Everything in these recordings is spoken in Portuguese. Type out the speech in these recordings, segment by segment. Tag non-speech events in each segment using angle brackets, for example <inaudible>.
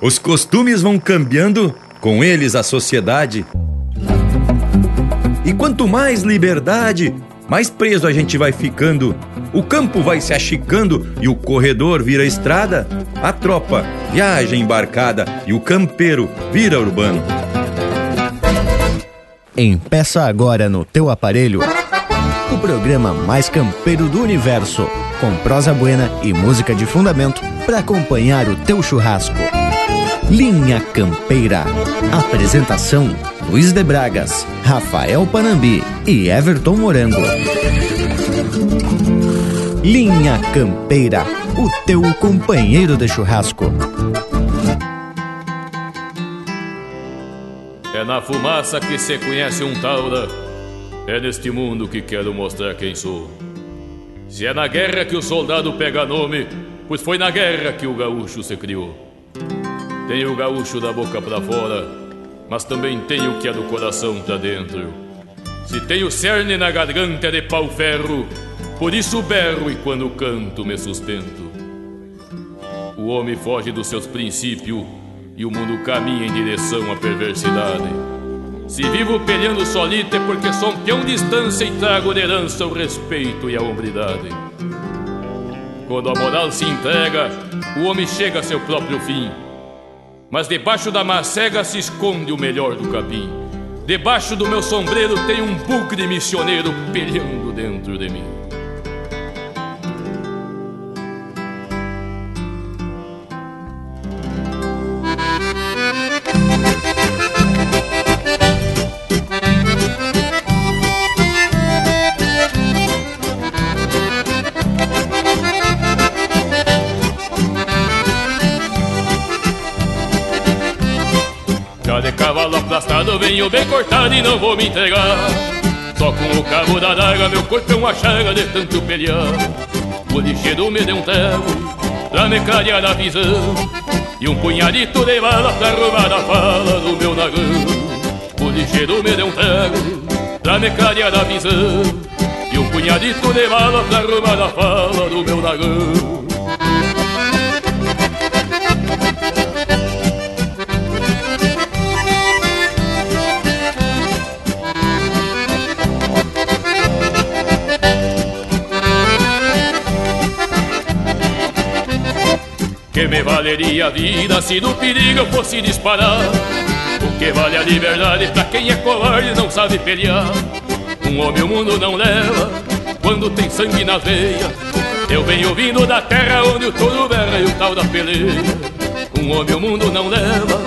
Os costumes vão cambiando, com eles a sociedade. E quanto mais liberdade, mais preso a gente vai ficando. O campo vai se achicando e o corredor vira estrada. A tropa viaja embarcada e o campeiro vira urbano. Empeça agora no teu aparelho o programa mais campeiro do universo, com prosa buena e música de fundamento para acompanhar o teu churrasco. Linha Campeira. Apresentação: Luiz de Bragas, Rafael Panambi e Everton Morango. Linha Campeira, o teu companheiro de churrasco. É na fumaça que se conhece um taura. É neste mundo que quero mostrar quem sou. Se é na guerra que o soldado pega nome, pois foi na guerra que o gaúcho se criou. Tenho o gaúcho da boca para fora, mas também tenho o que é do coração pra dentro. Se tenho cerne na garganta é de pau-ferro, por isso berro e quando canto me sustento. O homem foge dos seus princípios e o mundo caminha em direção à perversidade. Se vivo peleando solito é porque sou um peão distância e trago de herança o respeito e a hombridade. Quando a moral se entrega, o homem chega a seu próprio fim. Mas debaixo da macega se esconde o melhor do capim. Debaixo do meu sombreiro tem um bugre missioneiro peleando dentro de mim. Venho bem cortado e não vou me entregar. Só com o cabo da daga meu corpo é uma chaga de tanto pelear. O lixeiro me deu um terro pra me clarear a visão. E um punhadito de bala pra arrumar a fala do meu nagão. O lixeiro me deu um terro pra me clarear a visão. E um punhadito de bala pra arrumar a fala do meu nagão Que me valeria a vida se do perigo eu fosse disparar? O que vale a liberdade pra quem é covarde e não sabe pelear? Um homem o mundo não leva quando tem sangue na veia. Eu venho vindo da terra onde o touro berra e o tal da peleia. Um homem o mundo não leva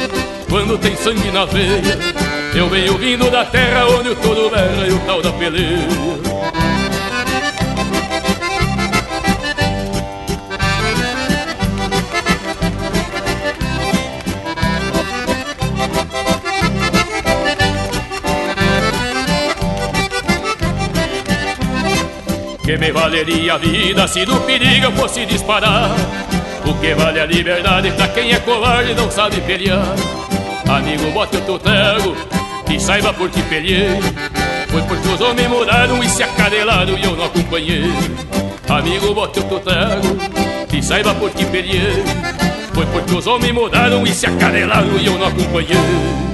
quando tem sangue na veia. Eu venho vindo da terra onde o touro berra e o tal da peleia Que me valeria a vida se do perigo eu fosse disparar. O que vale a liberdade pra quem é covarde e não sabe pelear. Amigo, bote o teu trago e saiba por que peleei. Foi porque os homens mudaram e se acadelaram e eu não acompanhei. Amigo, bote o teu trago e saiba por que peleei. Foi porque os homens mudaram e se acadelaram e eu não acompanhei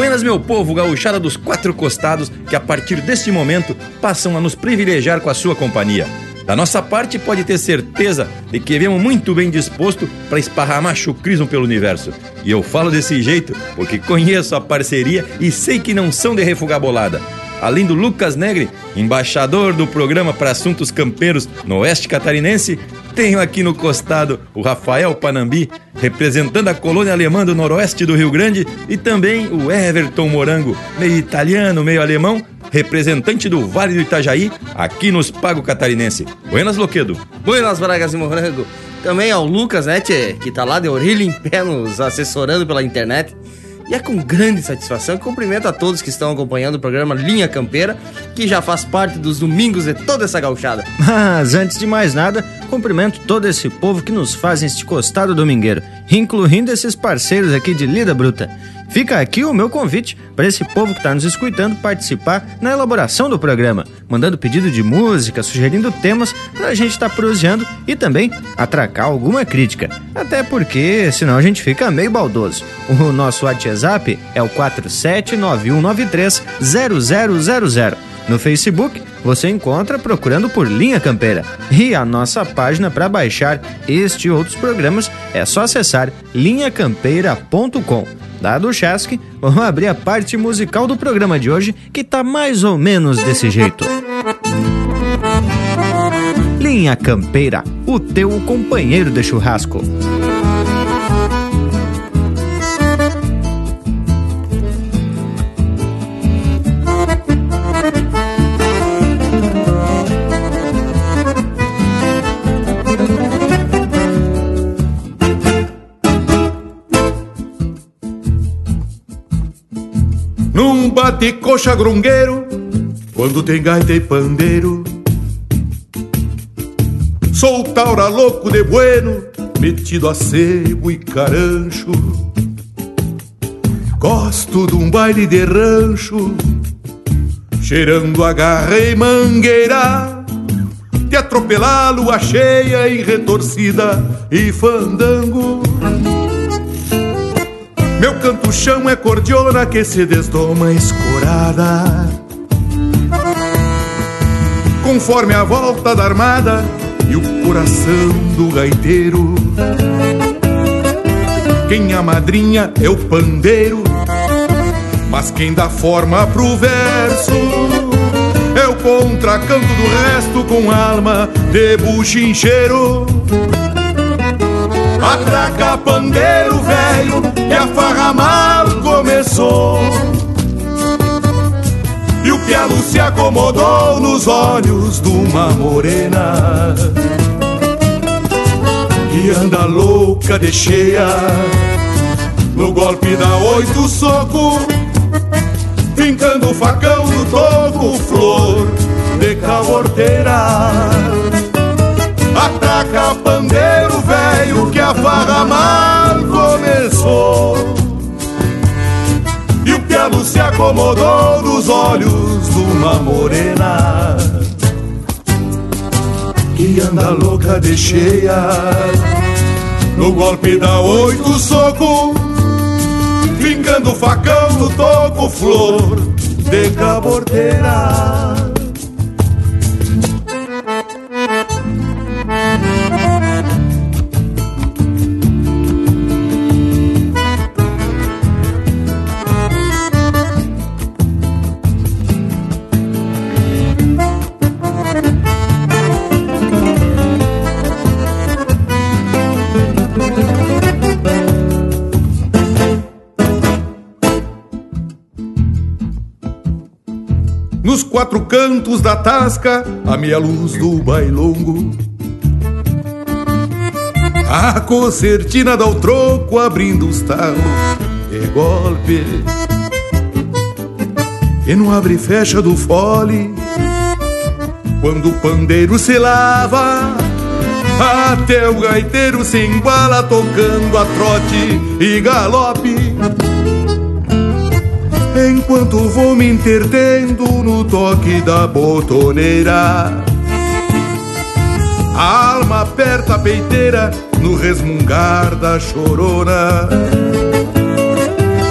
Buenas, meu povo, gauchada dos quatro costados, que a partir deste momento passam a nos privilegiar com a sua companhia. Da nossa parte, pode ter certeza de que viemos muito bem disposto para esparrar machucrismo pelo universo. E eu falo desse jeito porque conheço a parceria e sei que não são de refugar bolada. Além do Lucas Negre, embaixador do programa para assuntos campeiros no Oeste Catarinense, tenho aqui no costado o Rafael Panambi, representando a colônia alemã do noroeste do Rio Grande, e também o Everton Morango, meio italiano, meio alemão, representante do Vale do Itajaí, aqui nos Pago Catarinense. Buenas, Loquedo. Buenas, Bragas e Morango. Também ao Lucas, né, tchê, que tá lá de orelha em pé nos assessorando pela internet. E é com grande satisfação que cumprimento a todos que estão acompanhando o programa Linha Campeira, que já faz parte dos domingos de toda essa gauchada. <laughs> Mas antes de mais nada, Cumprimento todo esse povo que nos faz este costado domingueiro, incluindo esses parceiros aqui de Lida Bruta. Fica aqui o meu convite para esse povo que está nos escutando participar na elaboração do programa, mandando pedido de música, sugerindo temas para a gente estar tá proseando e também atracar alguma crítica. Até porque senão a gente fica meio baldoso. O nosso WhatsApp é o 4791930000. No Facebook, você encontra procurando por Linha Campeira. E a nossa página para baixar este e outros programas é só acessar linhacampeira.com. Dado o chasque, vamos abrir a parte musical do programa de hoje, que tá mais ou menos desse jeito. Linha Campeira, o teu companheiro de churrasco. Bate coxa grungueiro quando tem gaita e pandeiro. Sou taura louco de bueno, metido a sebo e carancho. Gosto de um baile de rancho, cheirando a garra e mangueira. De atropelar lua cheia e retorcida e fandango. Meu canto-chão é cordiona que se desdoma escorada. Conforme a volta da armada e o coração do gaiteiro. Quem a madrinha é o pandeiro Mas quem dá forma pro verso É o contracanto do resto com alma de buchincheiro Atraca pandeiro velho que a farra mal começou. E o pialo se acomodou nos olhos de uma morena. Que anda louca de cheia No golpe da oito soco Fincando o facão no toco Flor de caborteira. Atraca pandeiro velho que a farra mal começou. E o pialo se acomodou nos olhos de uma morena. Que anda louca de cheia. No golpe da oito soco Vingando o facão no toco Flor de cabordeira quatro cantos da tasca, a meia luz do bailongo. A concertina dá o troco, abrindo os talos de golpe. E não abre e fecha do fole, quando o pandeiro se lava. Até o gaiteiro se embala tocando a trote e galope Enquanto vou me entretendo no toque da botoneira. A alma aperta a peiteira no resmungar da chorona.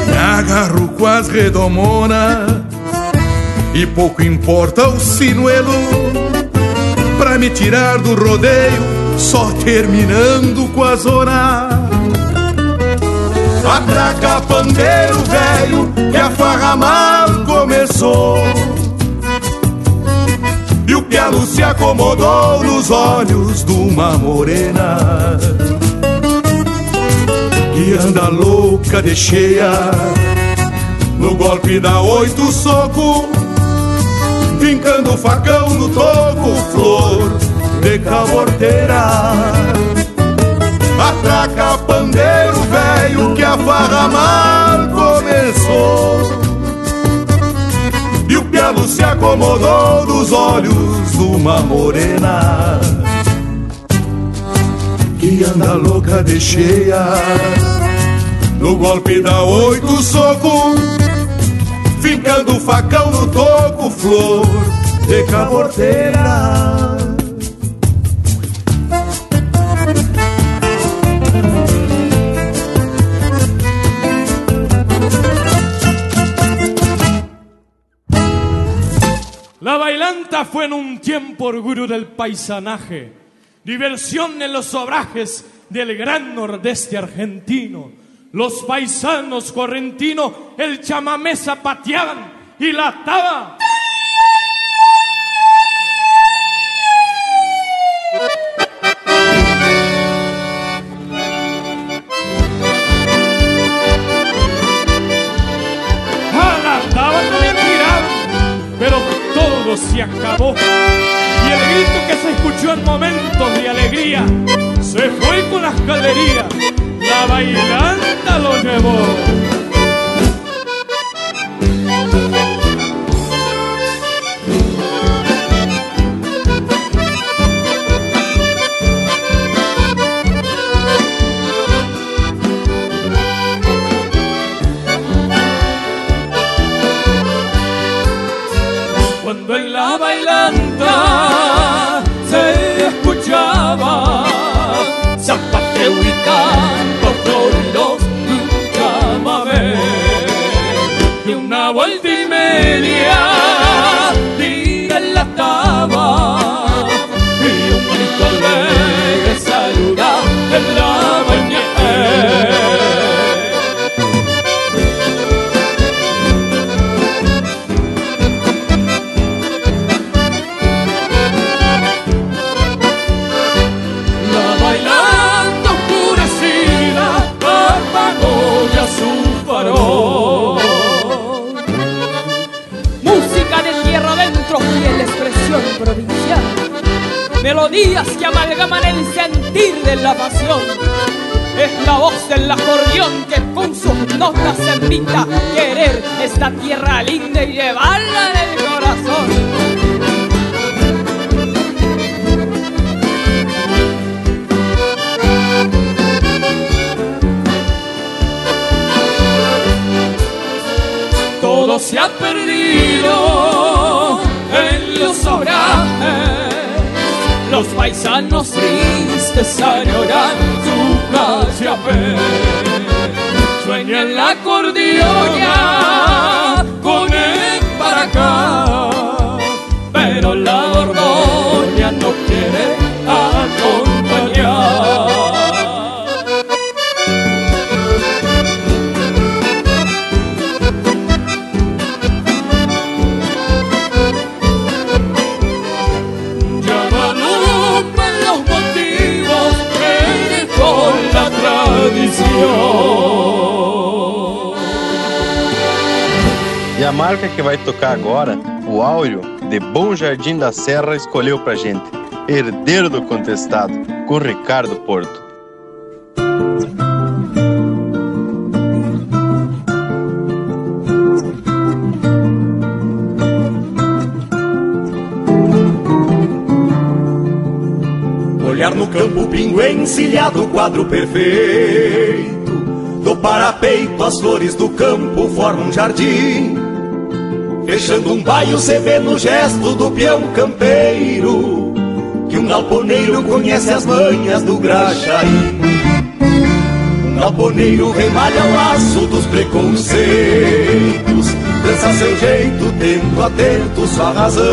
Me agarro com as redomona. E pouco importa o sinuelo. Pra me tirar do rodeio Só terminando com a zona Atraca pandeiro velho que a farra mal começou. E o pialo se acomodou nos olhos de uma morena. Que anda louca de cheia. No golpe da oito soco Vincando o facão no toco Flor de caborteira Atraca pandeiro velho que a farra mal começou E o pialo se acomodou dos olhos de uma morena e anda louca de cheia. No golpe da oito soco, ficando facão no toco, flor de caborteira. Fue en un tiempo orgullo del paisanaje, diversión en los obrajes del gran nordeste argentino. Los paisanos correntinos el chamamé zapateaban y la taba. Escuchó en momentos de alegría se fue con las galerías. La bailanta Jardim da Serra, escolheu pra gente. Herdeiro do Contestado, com Ricardo Porto. Olhar no campo pingo encilhado, quadro perfeito. Do parapeito, as flores do campo formam um jardim. Fechando um baio, cê vê no gesto do peão campeiro. Que um galponeiro conhece as manhas do graxaí. Um galponeiro remalha o laço dos preconceitos. Dança seu jeito, tendo atento sua razão.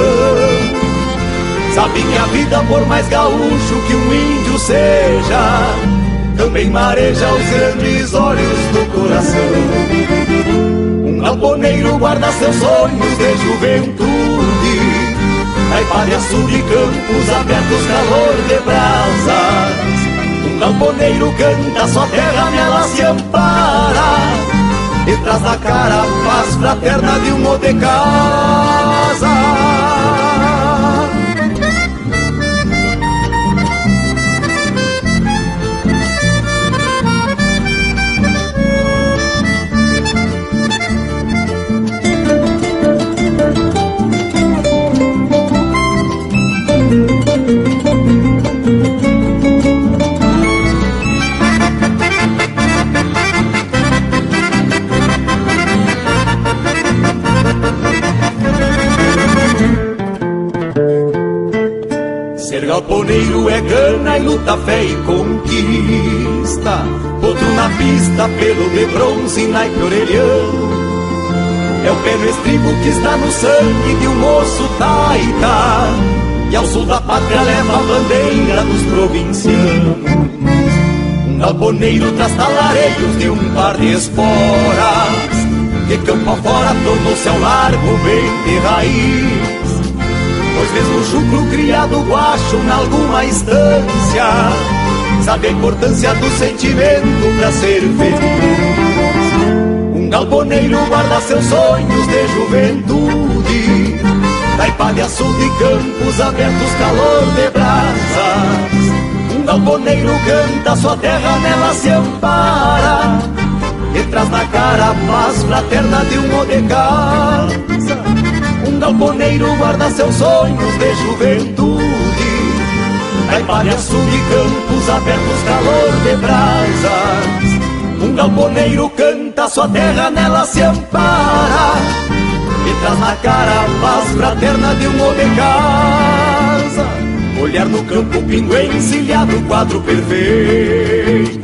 Sabe que a vida, por mais gaúcho que um índio seja, também mareja os grandes olhos do coração. Guarda seus sonhos de juventude, Taipária, sul e campos abertos, calor de brasas. Um galponeiro canta, sua terra nela se ampara, e traz cara a paz fraterna de um de casa. Galponeiro é gana e luta, fé e conquista. Outro na pista, pelo de bronze, naipe orelhão. É o pé no estribo que está no sangue de um moço taita. E ao sul da pátria leva a bandeira dos provincianos. Um galponeiro traz talareios de um par de esporas. Que campo afora tornou-se ao largo bem de raiz. Pois mesmo o chucro criado guacho em alguma instância Sabe a importância do sentimento pra ser feliz. Um galponeiro guarda seus sonhos de juventude Taipa de açude campos abertos, calor de brasas. Um galponeiro canta sua terra, nela se ampara E traz na cara a paz fraterna de um de um galponeiro guarda seus sonhos de juventude. Caipalhaço de campos abertos, calor de brasas. Um galponeiro canta sua terra, nela se ampara. E traz na cara a paz fraterna de um homem casa. Olhar no campo, pingo encilhado, quadro perfeito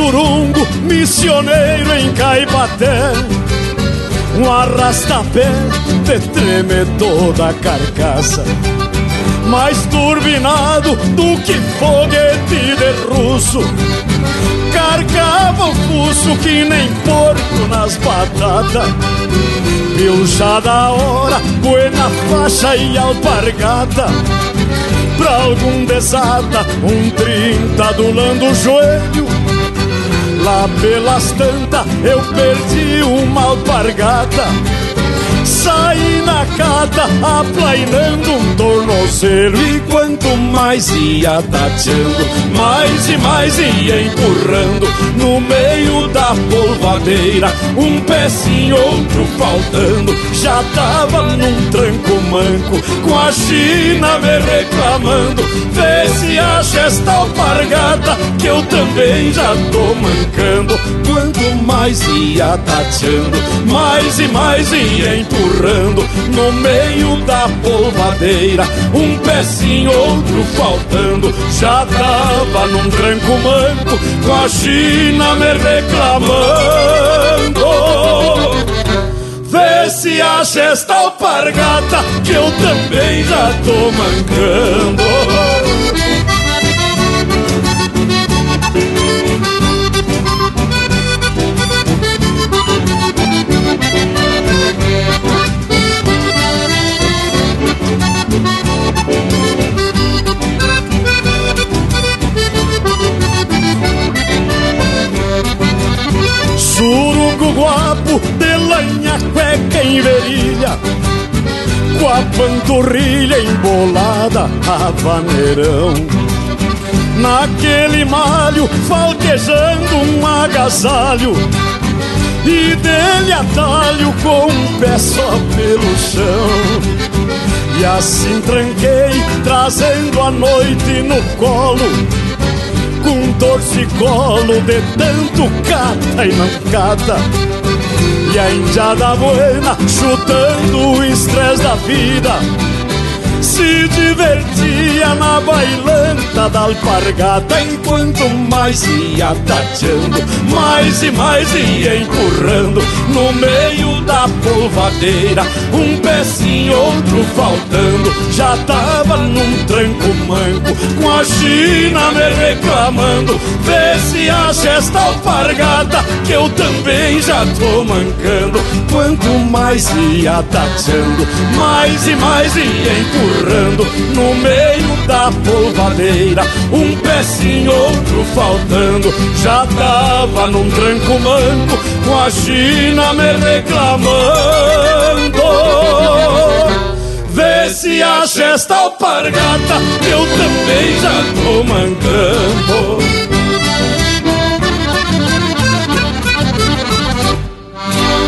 surungo missioneiro em Caipaté Um arrastapé de treme toda a carcaça. Mais turbinado do que foguete de russo. Carcava o fuso que nem porco nas batatas. Viu da hora, buena faixa e alpargata. Pra algum desata, um trinta adulando o joelho Lá pelas tantas eu perdi uma alpargata. Saí na cata aplainando um tornozelo E quanto mais ia tateando Mais e mais ia empurrando No meio da polvadeira Um pezinho, outro faltando Já tava num tranco manco Com a China me reclamando se acha esta alpargata Que eu também já tô mancando Quanto mais ia tateando Mais e mais ia empurrando no meio da polvadeira. Um pezinho, outro faltando, já tava num tranco manco, com a China me reclamando. Se acha esta alpargata que eu também já tô mancando. Surungo guapo de lanha cueca em verilha. Com a panturrilha embolada a vaneirão Naquele malho falquejando um agasalho. E dele atalho com um pé só pelo chão. E assim tranquei, trazendo a noite no colo com torcicolo de tanto cata e não cata. E a indiada buena chutando o estresse da vida se divertia na bailanta da alpargata Enquanto mais ia tateando, mais e mais ia empurrando No meio da polvadeira, um pezinho, outro faltando Já tava num tranco manco, com a China me reclamando Vê se acha esta alpargata, que eu também já tô mancando. Quanto mais ia tateando, mais e mais ia empurrando errando no meio da polvadeira, um pé sim, outro faltando. Já tava num tranco manco, com a China me reclamando. Vê se acha esta alpargata, eu também já tô mancando.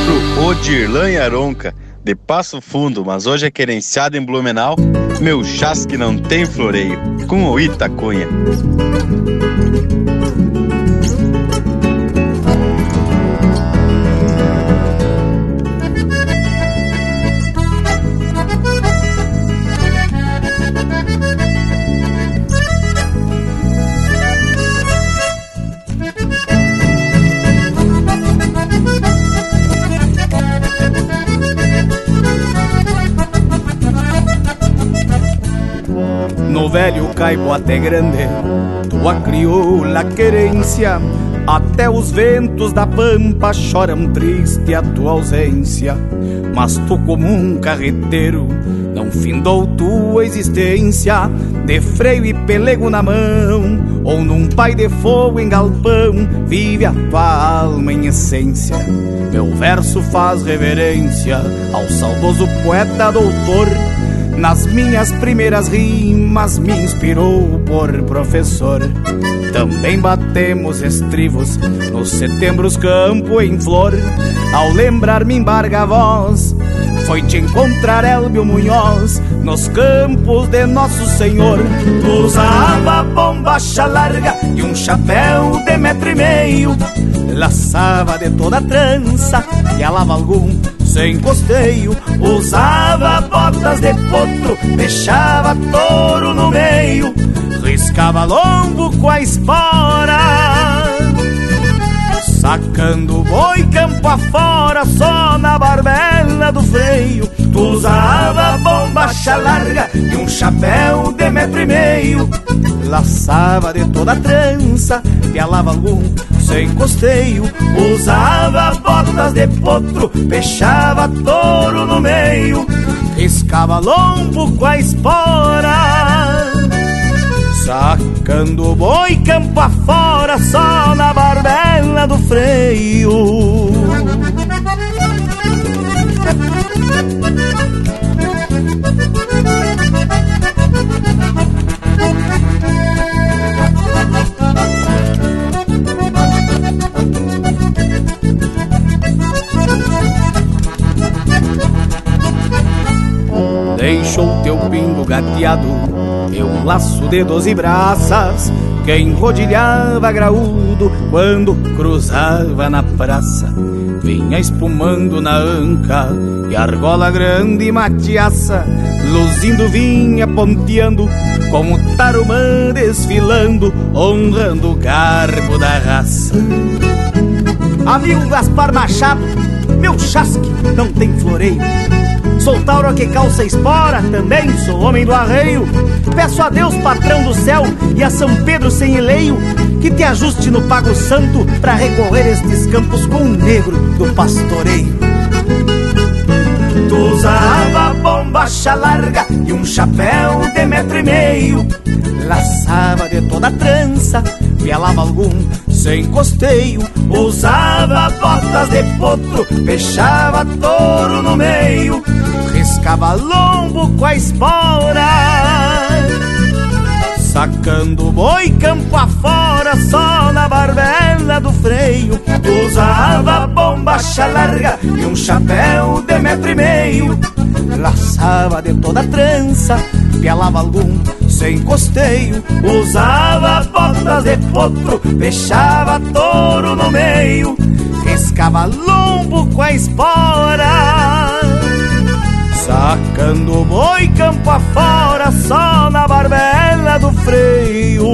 Pro e Aronca de Passo Fundo, mas hoje é querenciado em Blumenau, meu chasque não tem floreio, com o Itacunha. Velho caibo até grande, tua crioula querência, até os ventos da pampa choram triste a tua ausência. Mas tu, como um carreteiro, não findou tua existência, de freio e pelego na mão, ou num pai de fogo em galpão, vive a tua alma em essência. Meu verso faz reverência ao saudoso poeta doutor nas minhas primeiras rimas me inspirou por professor. Também batemos estribos nos setembros campo em flor. Ao lembrar me embarga a voz, foi te encontrar Elbio Munhoz nos campos de Nosso Senhor. Usava bombacha larga e um chapéu de metro e meio. Laçava de toda trança e alava algum sem costeio, usava botas de potro, deixava touro no meio, riscava lombo com a espora. Sacando boi campo afora, só na barbela do freio. Tu usava bombacha larga e um chapéu de metro e meio. Laçava de toda trança, pialava algum sem costeio. Usava botas de potro, fechava touro no meio. Riscava lombo com a espora. Sacando boi campo afora, só na barbela do freio. Deixou teu pingo gateado e um laço de doze braças que enrodilhava graúdo quando cruzava na praça. Vinha espumando na anca e argola grande e matiaça, luzindo vinha ponteando como tarumã desfilando, honrando o garbo da raça. Amigo Gaspar Machado, meu chasque não tem floreio. Sou tauro que calça espora, também sou homem do arreio. Peço a Deus, patrão do céu, e a São Pedro sem eleio, que te ajuste no pago santo para recorrer estes campos com o negro do pastoreio. Usava bombacha larga e um chapéu de metro e meio, laçava de toda trança, pialava algum sem costeio, usava botas de potro, fechava touro no meio, riscava lombo com a espora. Sacando boi campo afora, só na barbela do freio. Usava bombacha larga e um chapéu de metro e meio. Laçava de toda trança, pialava algum sem costeio. Usava botas de potro, fechava touro no meio. Riscava lombo com a espora. Sacando boi campo afora, só na barbela do freio.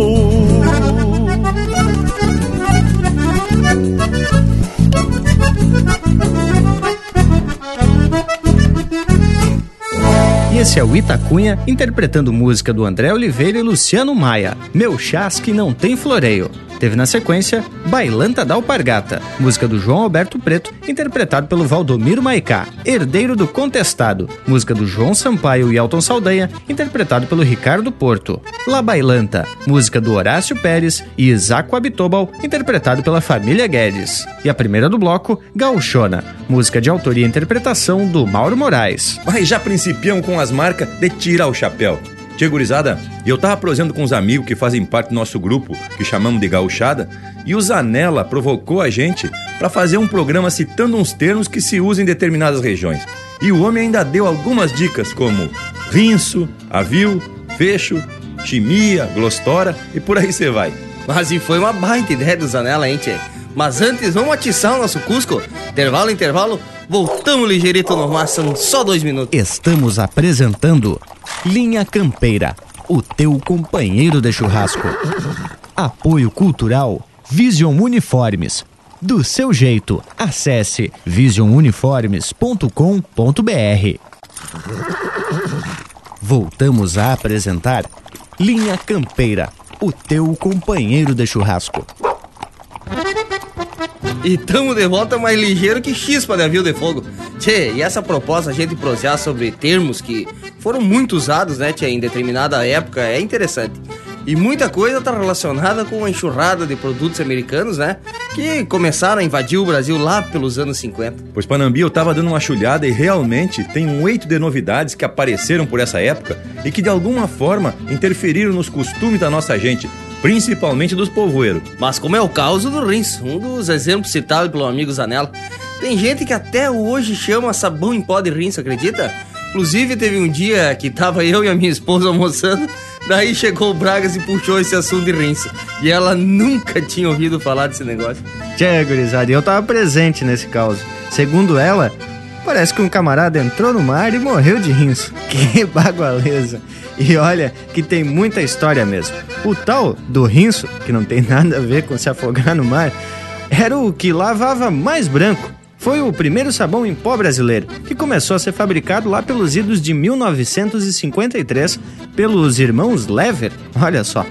E esse é o Itacunha interpretando música do André Oliveira e Luciano Maia. Meu chasque não tem floreio. Teve na sequência Bailanta da Alpargata, música do João Alberto Preto, interpretado pelo Valdomiro Maicá. Herdeiro do Contestado, música do João Sampaio e Elton Saldanha, interpretado pelo Ricardo Porto. La Bailanta, música do Horácio Pérez e Isaco Abitobal, interpretado pela família Guedes. E a primeira do bloco, Gauchona, música de autoria e interpretação do Mauro Moraes. Mas já principiam com as marcas de tirar o chapéu. Tia gurizada, eu tava prosendo com os amigos que fazem parte do nosso grupo, que chamamos de gauchada, e o Zanella provocou a gente para fazer um programa citando uns termos que se usam em determinadas regiões. E o homem ainda deu algumas dicas como rinço, avio, fecho, chimia, glostora e por aí você vai. Mas e foi uma baita ideia do Zanella, hein, tchê? Mas antes, vamos atiçar o nosso Cusco? Intervalo, intervalo, voltamos ligeirito no em só dois minutos. Estamos apresentando Linha Campeira, o teu companheiro de churrasco. Apoio Cultural Vision Uniformes. Do seu jeito, acesse visionuniformes.com.br. Voltamos a apresentar Linha Campeira, o teu companheiro de churrasco. E tamo de volta mais ligeiro que chispa de avião de fogo. Tchê, e essa proposta a gente prosear sobre termos que foram muito usados, né, tchê, em determinada época é interessante. E muita coisa tá relacionada com a enxurrada de produtos americanos, né? Que começaram a invadir o Brasil lá pelos anos 50. Pois Panambi eu tava dando uma chulhada e realmente tem um eito de novidades que apareceram por essa época e que de alguma forma interferiram nos costumes da nossa gente, principalmente dos povoeiros. Mas como é o caso do Rins, um dos exemplos citados pelo amigo Zanella. Tem gente que até hoje chama sabão em pó de rinço, acredita? Inclusive teve um dia que tava eu e a minha esposa almoçando, daí chegou o Bragas e puxou esse assunto de rinço. E ela nunca tinha ouvido falar desse negócio. Tchê, gurizada, eu tava presente nesse caos. Segundo ela, parece que um camarada entrou no mar e morreu de rinço. <laughs> Que bagualeza. E olha que tem muita história mesmo. O tal do rinço, que não tem <laughs> nada a ver com se afogar no mar, era o que lavava mais branco. Foi o primeiro sabão em pó brasileiro, que começou a ser fabricado lá pelos idos de 1953 pelos irmãos Lever. Olha só.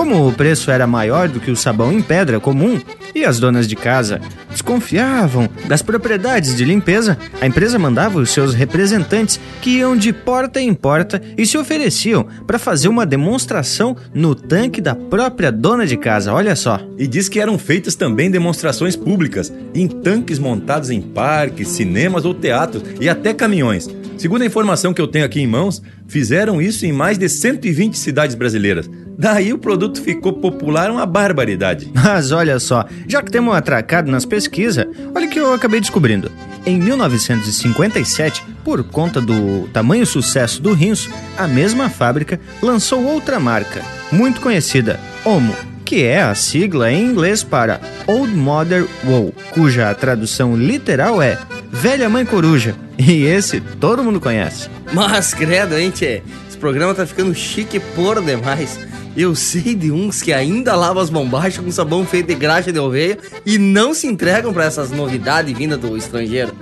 Como o preço era maior do que o sabão em pedra comum e as donas de casa desconfiavam das propriedades de limpeza, a empresa mandava os seus representantes que iam de porta em porta e se ofereciam para fazer uma demonstração no tanque da própria dona de casa. Olha só. E diz que eram feitas também demonstrações públicas em tanques montados em parques, cinemas ou teatros e até caminhões. Segundo a informação que eu tenho aqui em mãos, fizeram isso em mais de 120 cidades brasileiras. Daí o produto ficou popular uma barbaridade. <laughs> Mas olha só, já que temos atracado nas pesquisas, olha o que eu acabei descobrindo. Em 1957, por conta do tamanho sucesso do Rinso, a mesma fábrica lançou outra marca, muito conhecida, Omo, que é a sigla em inglês para Old Mother Wool, cuja tradução literal é Velha Mãe Coruja. E esse todo mundo conhece. Mas credo, hein, tchê? Esse programa tá ficando chique por demais. Eu sei de uns que ainda lavam as bombachas com sabão feito de graxa de oveia e não se entregam para essas novidades vindas do estrangeiro.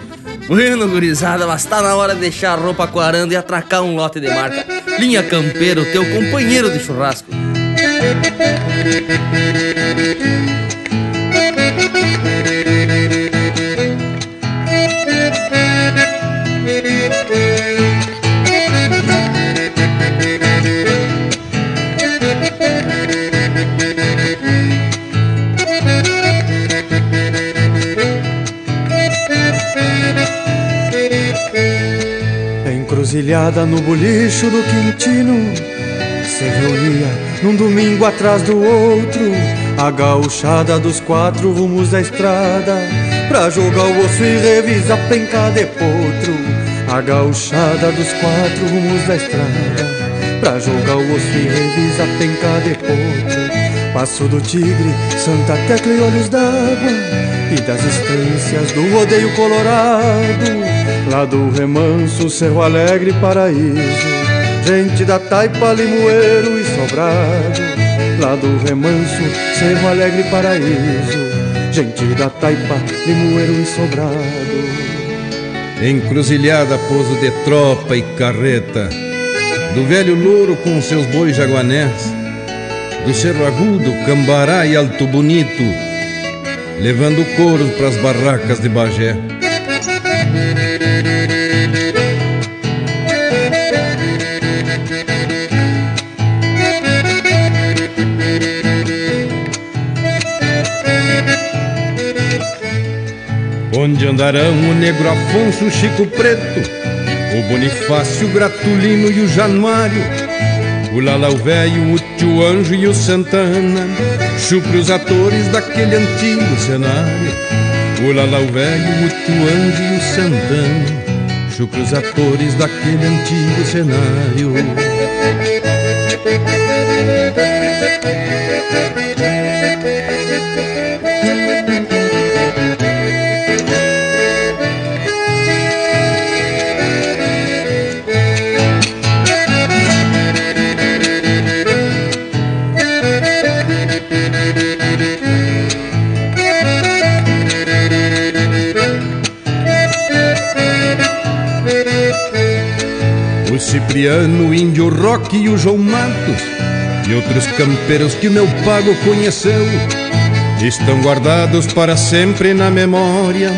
Bueno, gurizada, mas tá na hora de deixar a roupa quarando e atracar um lote de marca. Linha Campeiro, teu companheiro de churrasco. Encruzilhada no bolicho do Quintino Se reunia num domingo atrás do outro A gauchada dos quatro rumos da estrada Pra jogar o osso e revisar penca de potro A gauchada dos quatro rumos da estrada Pra jogar o osso e revisar penca de potro Passo do Tigre, Santa Tecla e Olhos d'Água E das estâncias do rodeio colorado Lá do remanso, Cerro Alegre, Paraíso. Gente da Taipa, Limoeiro e Sobrado Lá do remanso, Cerro Alegre, Paraíso. Gente da Taipa, Limoeiro e Sobrado. Encruzilhada, pouso de tropa e carreta Do velho louro com seus bois jaguanés Do Cerro Agudo, Cambará e Alto Bonito Levando couro pras barracas de Bagé. Onde andarão o negro Afonso, o Chico Preto, o Bonifácio, o Gratulino e o Januário, O Lalau Velho, o Tio Anjo e o Santana Chupre os atores daquele antigo cenário. O Lalau Velho, o Anjo e o Santana Chupre os atores daquele antigo cenário O o Índio Rock e o João Matos E outros campeiros que meu pago conheceu Estão guardados para sempre na memória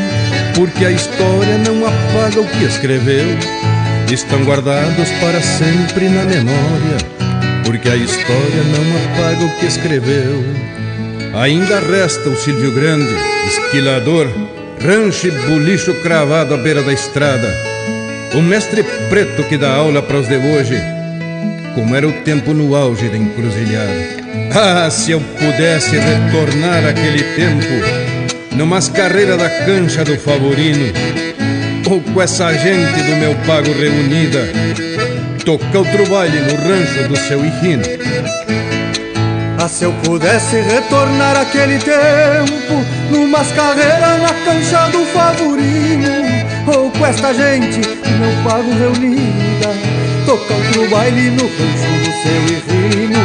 Porque a história não apaga o que escreveu Estão guardados para sempre na memória Porque a história não apaga o que escreveu. Ainda resta o Silvio Grande, esquilador Rancho e bulicho cravado à beira da estrada o mestre preto que dá aula para os de hoje, como era o tempo no auge da encruzilhada. Ah, se eu pudesse retornar aquele tempo, numas carreiras da cancha do Favorino, ou com essa gente do meu pago reunida, tocar outro baile no rancho do seu Hijino. Ah, se eu pudesse retornar aquele tempo Numas carreiras na cancha do Favorino Ou com esta gente que meu pago reunida Tocar outro baile no rancho do seu Irrino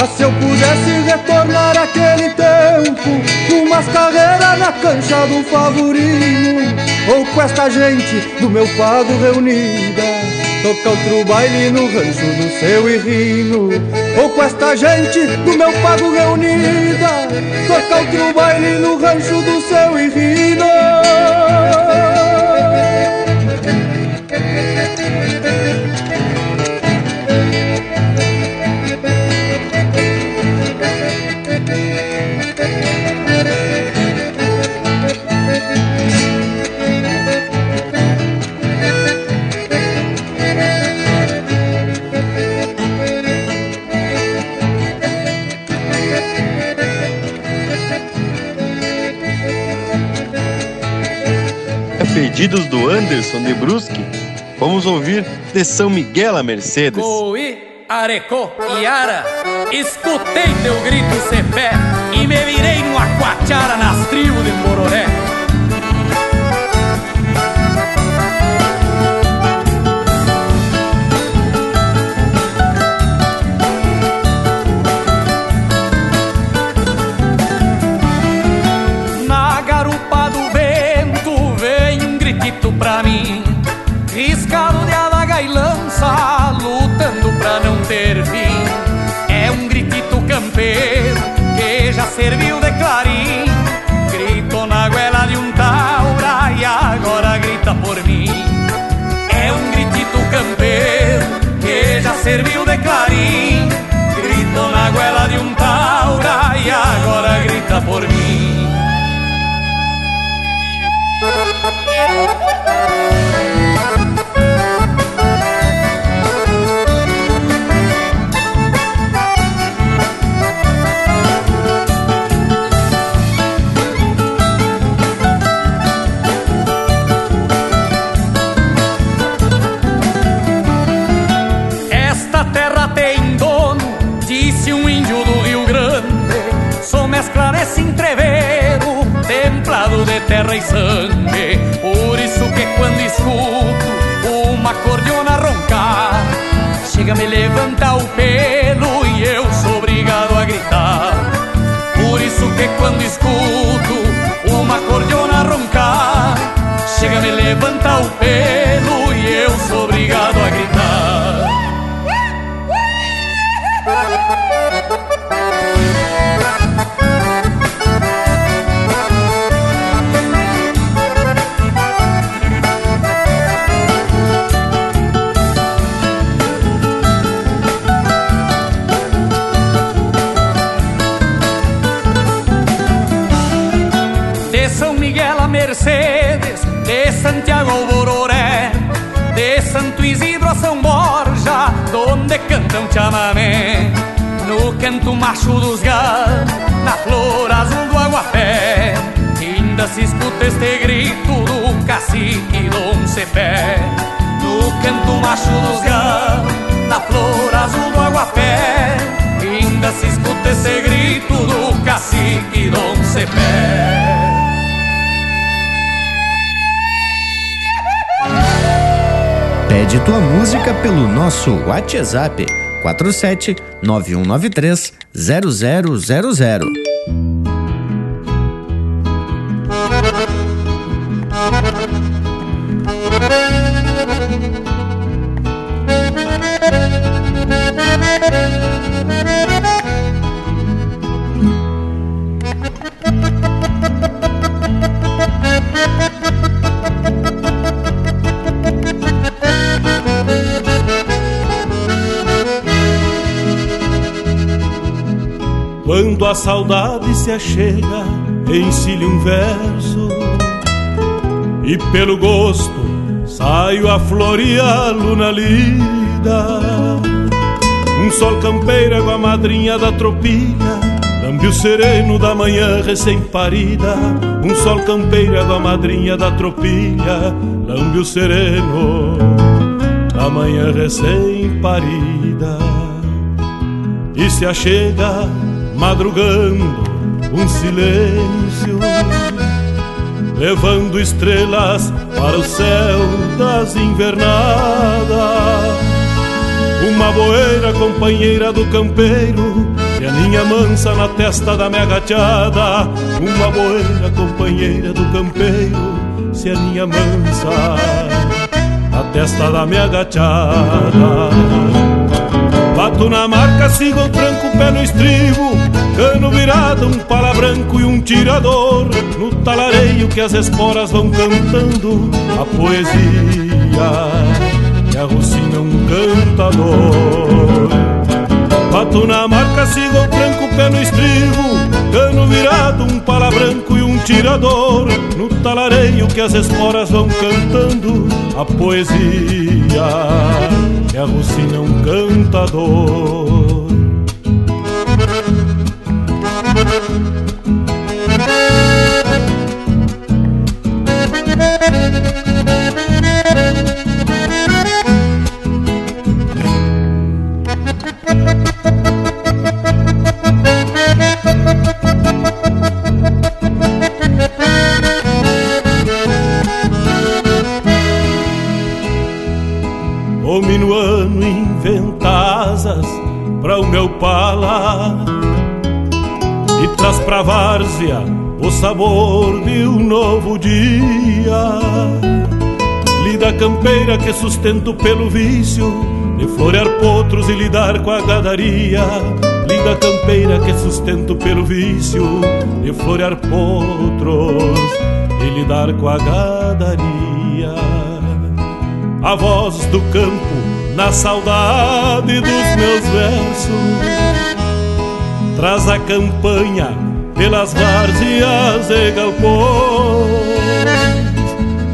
Ah, se eu pudesse retornar aquele tempo Numas carreiras na cancha do Favorino Ou com esta gente do meu pago reunida Toca outro baile no rancho do seu Irrino Ou com esta gente do meu pago reunida Toca outro baile no rancho do seu Irrino pedidos do Anderson de Brusque, vamos ouvir de São Miguel a Mercedes. Coí, Arecó e Ara, escutei teu grito cepé e me virei numa quachara nas tribos por mim me levantar o pelo e eu sou obrigado a gritar. Por isso que quando escuto macho dos galos Na flor azul do aguapé. Ainda se escuta este grito do cacique Dom Cepé No canto macho dos galos Na flor azul do aguapé. Ainda se escuta esse grito do cacique Dom Cepé Pede tua música pelo nosso WhatsApp 47 9193 0000. Saudade se achega, ensile um verso. E pelo gosto saio a floreá-lo lida. Um sol campeiro com a madrinha da tropilha Lambe o sereno da manhã recém-parida. Um sol campeiro com a madrinha da tropilha Lambe o sereno da manhã recém-parida. E se achega madrugando um silêncio, levando estrelas para o céu das invernadas. Uma boeira companheira do campeiro, e a linha mansa na testa da minha gachada. Uma boeira companheira do campeiro, se a linha mansa na testa da minha gachada. Bato na marca, sigo o tranco, pé no estribo Cano virado, um pala branco e um tirador No talareio que as esporas vão cantando A poesia que arrocina um cantador Bato na marca, sigo o tranco, pé no estribo Cano virado, um pala branco e um tirador No talareio que as esporas vão cantando A poesia que arrocina um cantador. O sabor de um novo dia Lida campeira que sustento pelo vício De florear potros e lidar com a gadaria Lida campeira que sustento pelo vício De florear potros e lidar com a gadaria a voz do campo na saudade dos meus versos. Traz a campanha pelas várzeas e galpões.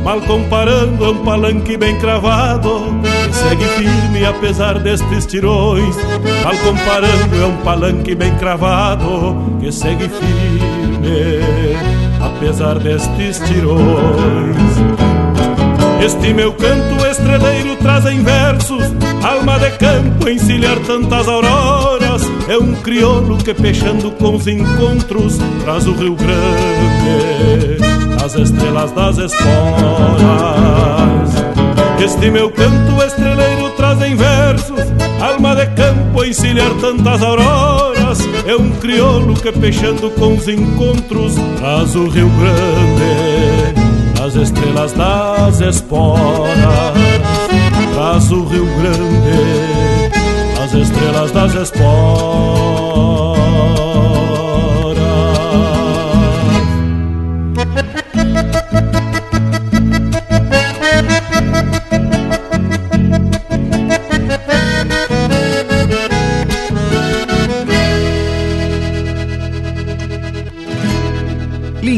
Mal comparando, é um palanque bem cravado que segue firme apesar destes tirões. Mal comparando, é um palanque bem cravado que segue firme apesar destes tirões. Este meu canto estreleiro traz em versos Alma de campo encilhar tantas auroras. É um crioulo que peixando com os encontros Traz o Rio Grande As estrelas das esporas. Este meu canto estreleiro traz em versos Alma de campo encilhar tantas auroras. É um crioulo que peixando com os encontros Traz o Rio Grande as estrelas das esporas. Traz o Rio Grande As estrelas das esporas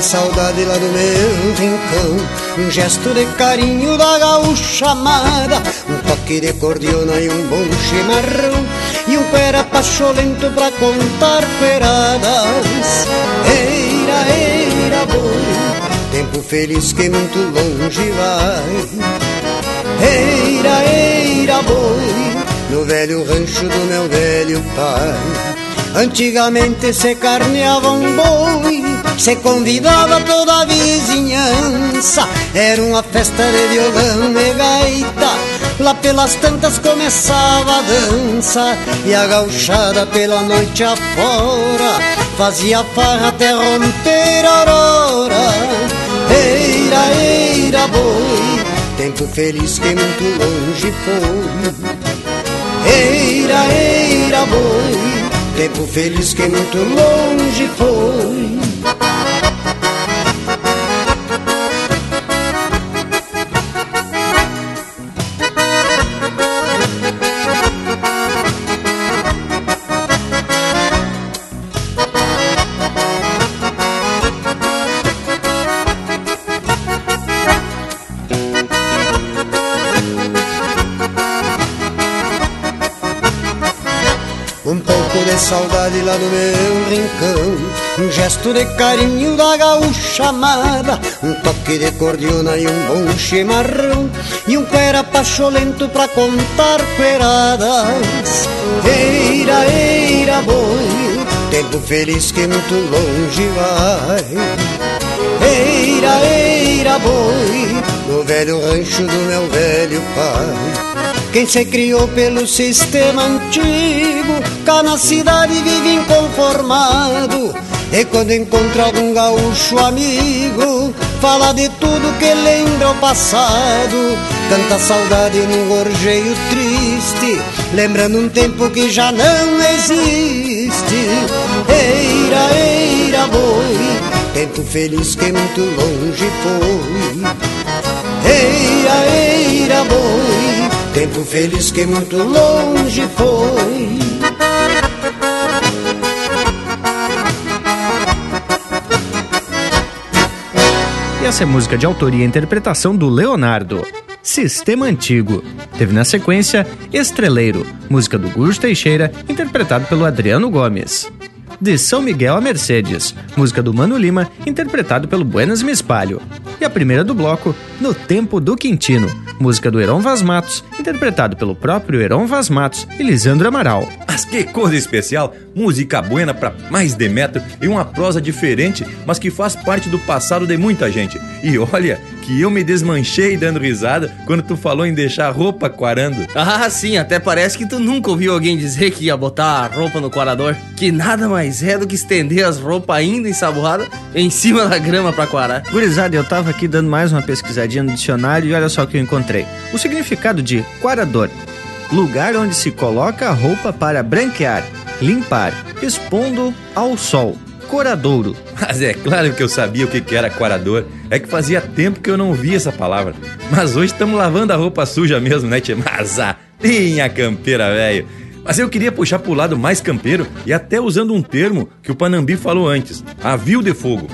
De saudade lá do meu rincão. Um gesto de carinho da gaúcha amada Um toque de cordiona e um bom chimarrão E um pera pacholento pra contar peradas Eira, eira, boi Tempo feliz que muito longe vai. Eira, eira, boi No velho rancho do meu velho pai. Antigamente se carneava um boi, se convidava toda a vizinhança. Era uma festa de violão e gaita. Lá pelas tantas começava a dança e a gauchada pela noite afora fazia farra até romper a aurora. Eira, eira, boi, tempo feliz que muito longe foi. Eira, eira, boi tempo feliz que muito longe foi. Saudade lá no meu rincão. Um gesto de carinho da gaúcha amada Um toque de cordiona e um bom chimarrão. E um cuera pacholento pra contar peradas Eira, eira, boi Tempo feliz que muito longe vai. Eira, eira, boi No velho rancho do meu velho pai quem se criou pelo sistema antigo, cá na cidade vive inconformado. E quando encontra algum gaúcho amigo, fala de tudo que lembra o passado. Canta saudade num gorjeio triste, lembrando um tempo que já não existe. Eira, eira, boi, tempo feliz que muito longe foi. Eira, eira, boi Tempo feliz que muito longe foi. E essa é música de autoria e interpretação do Leonardo. Sistema Antigo. Teve na sequência Estreleiro, música do Gusto Teixeira, interpretado pelo Adriano Gomes de São Miguel a Mercedes, música do Mano Lima, interpretado pelo Buenas Me Espalho. E a primeira do bloco, No Tempo do Quintino, música do Heron Vaz Matos, interpretado pelo próprio Heron Vaz Matos e Lisandro Amaral. Mas que coisa especial! Música buena para mais de metro e uma prosa diferente, mas que faz parte do passado de muita gente. E olha que eu me desmanchei dando risada quando tu falou em deixar a roupa quarando. Ah, sim, até parece que tu nunca ouviu alguém dizer que ia botar a roupa no quarador. Que nada mais é do que estender as roupas ainda ensaboadas em cima da grama pra quarar. Gurizada, eu tava aqui dando mais uma pesquisadinha no dicionário e olha só o que eu encontrei. O significado de quarador lugar onde se coloca a roupa para branquear, limpar, expondo ao sol. Coradouro. Mas é claro que eu sabia o que era quarador. É que fazia tempo que eu não via essa palavra. Mas hoje estamos lavando a roupa suja mesmo, né, tia? Mas a campeira, velho. Mas eu queria puxar pro lado mais campeiro e até usando um termo que o Panambi falou antes: avio de fogo.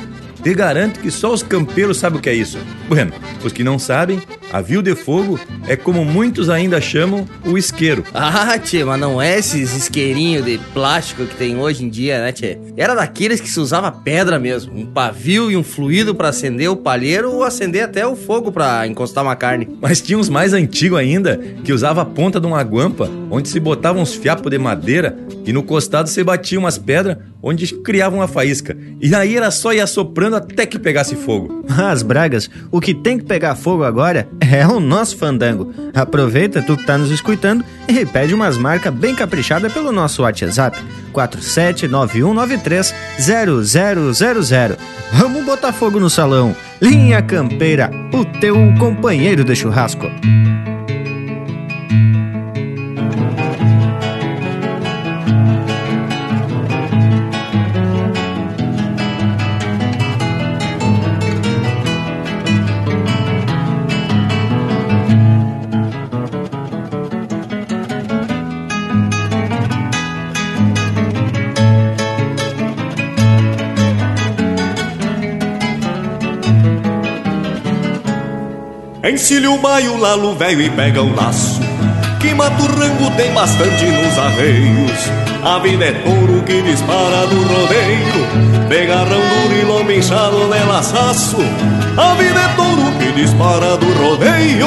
Te garanto que só os campeiros sabem o que é isso. Bueno, os que não sabem, avio de fogo é como muitos ainda chamam o isqueiro. Ah, tchê, mas não é esses isqueirinhos de plástico que tem hoje em dia, né, tchê? Era daqueles que se usava pedra mesmo, um pavio e um fluido para acender o palheiro ou acender até o fogo para encostar uma carne. Mas tinha uns mais antigos ainda, que usava a ponta de uma guampa, onde se botava uns fiapos de madeira e no costado se batia umas pedras onde criavam uma faísca. E aí era só ir assoprando até que pegasse fogo. <laughs> Mas, Bragas, o que tem que pegar fogo agora é o nosso fandango. Aproveita tu que tá nos escutando e pede umas marcas bem caprichadas pelo nosso WhatsApp 4791930000. Vamos botar fogo no salão. Linha Campeira, o teu companheiro de churrasco. Encilha o baio, lalo velho e pega o laço. Que rango tem bastante nos arreios. A vida é touro que dispara do rodeio. Pegarrão duro e lombo inchado de laçaço. A vida é touro que dispara do rodeio.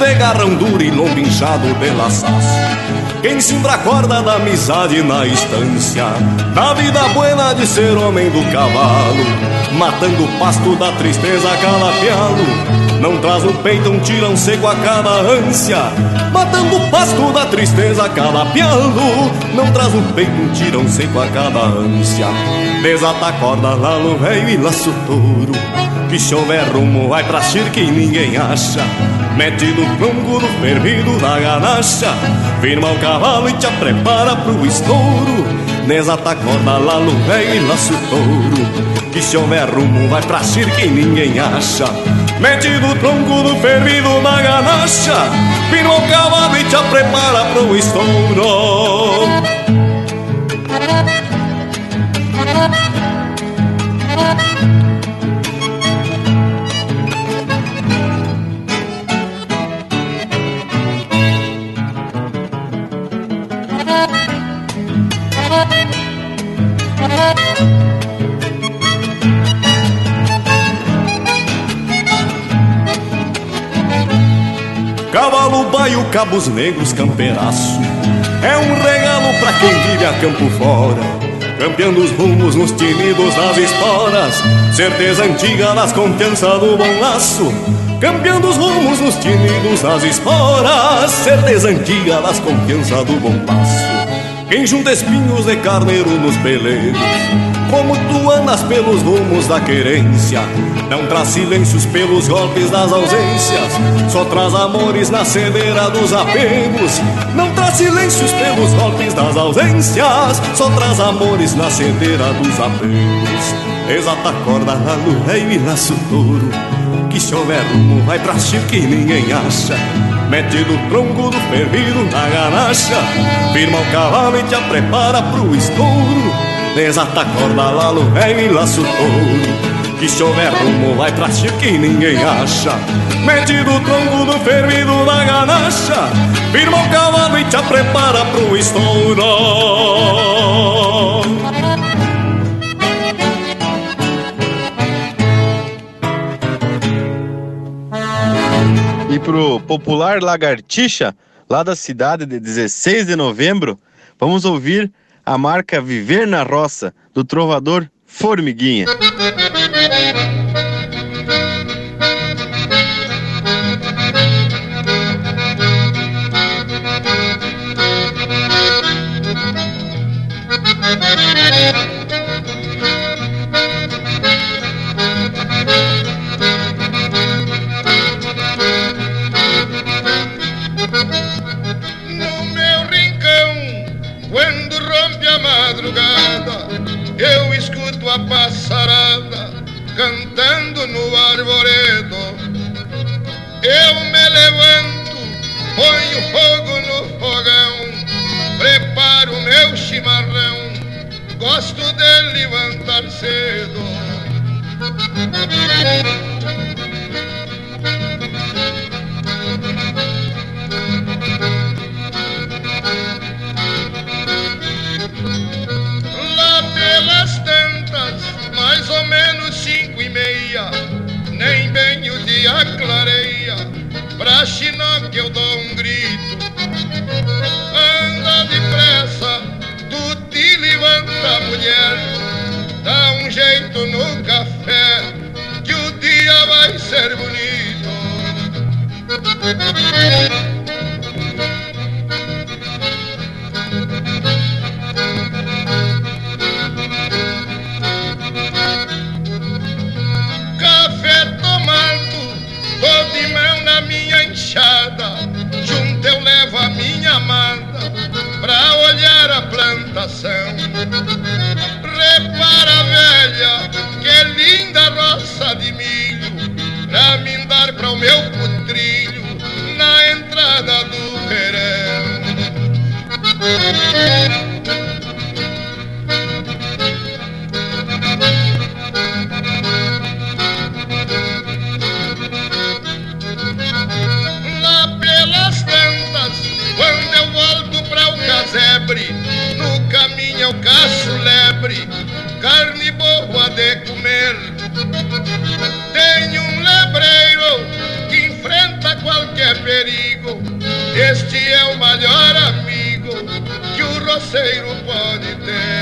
De garrão duro e lombo inchado de laçaço. Quem cimbra a corda da amizade na estância Da vida buena de ser homem do cavalo Matando o pasto da tristeza calapialo Não traz no peito um tirão seco a cada ânsia Matando o pasto da tristeza calapialo Não traz no peito um tirão seco a cada ânsia. Desata a corda lá no velho e laço touro. Que chover rumo vai pra que ninguém acha. Mete no tronco no fervido da ganacha. Firma o cavalo e te prepara pro estouro. Nesata corda lá no velho e laço touro. Que se houver rumo vai pra que ninguém acha. Mete no tronco no fervido da ganacha. Firma o cavalo e te prepara pro estouro Baio, cabos negros, campeiraço. É um regalo pra quem vive a campo fora Campeando os rumos nos tinidos das esporas. Certeza antiga nas confiança do bom laço Campeando os rumos nos tinidos das esporas. Certeza antiga nas confiança do bom laço quem junta espinhos de carneiro nos peleiros Como tu andas pelos rumos da querência. Não traz silêncios pelos golpes das ausências Só traz amores na cedeira dos apegos. Não traz silêncios pelos golpes das ausências Só traz amores na cedeira dos apegos. Exata corda no rei e laço touro Que se houver rumo vai pra que ninguém acha. Mete do tronco do fervido na ganacha Firma o cavalo e te prepara pro estouro Desata a corda lá no velho e laço touro Que se houver rumo vai pra que ninguém acha. Mete do tronco do fervido na ganacha. Firma o cavalo e te prepara pro estouro. E pro popular Lagartixa, lá da cidade de 16 de novembro, vamos ouvir a marca Viver na Roça, do trovador Formiguinha. Fogo no fogão, preparo meu chimarrão, gosto de levantar cedo. mais ou menos cinco e meia, nem bem o dia clareia, pra China que eu dou um grito. Anda depressa, tu te levanta, mulher, dá um jeito no café, que o dia vai ser bonito. Repara, velha, que linda roça de milho pra me dar para o meu putrilho na entrada do verão. Este é o melhor amigo que o roceiro pode ter.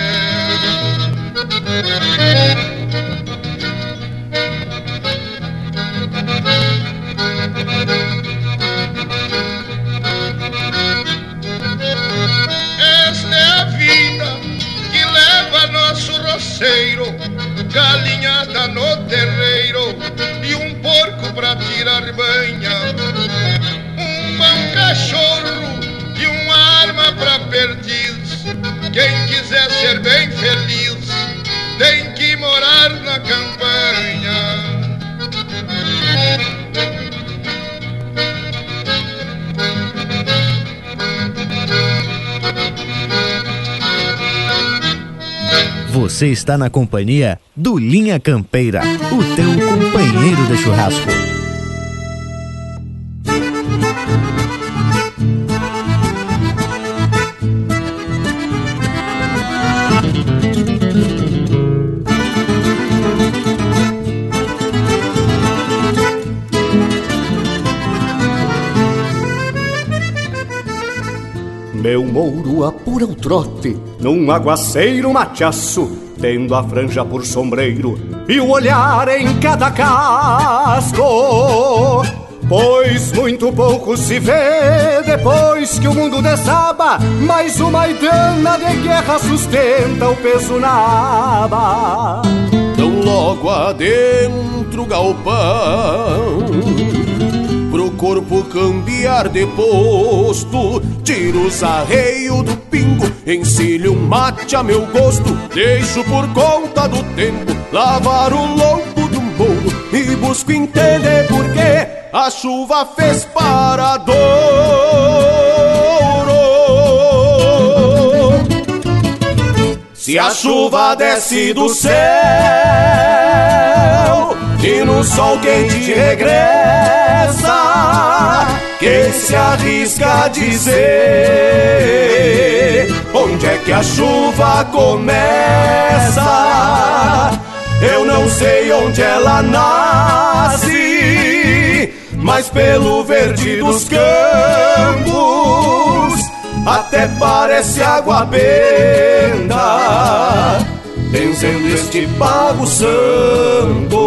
Você está na companhia do Linha Campeira, o teu companheiro de churrasco. Meu mouro apura o trote num aguaceiro machaço, tendo a franja por sombreiro e o olhar em cada casco. Pois muito pouco se vê depois que o mundo desaba, mas uma maidana de guerra sustenta o peso na aba. Tão logo adentro galpão corpo cambiar de posto. Tiro os arreios do pingo Encilho um mate a meu gosto. Deixo por conta do tempo Lavar o lombo do mouro E busco entender por que A chuva fez parador. Se a chuva desce do céu e no sol quente regressa, quem se arrisca a dizer onde é que a chuva começa? Eu não sei onde ela nasce, mas pelo verde dos campos até parece água benta, benzendo este pago santo.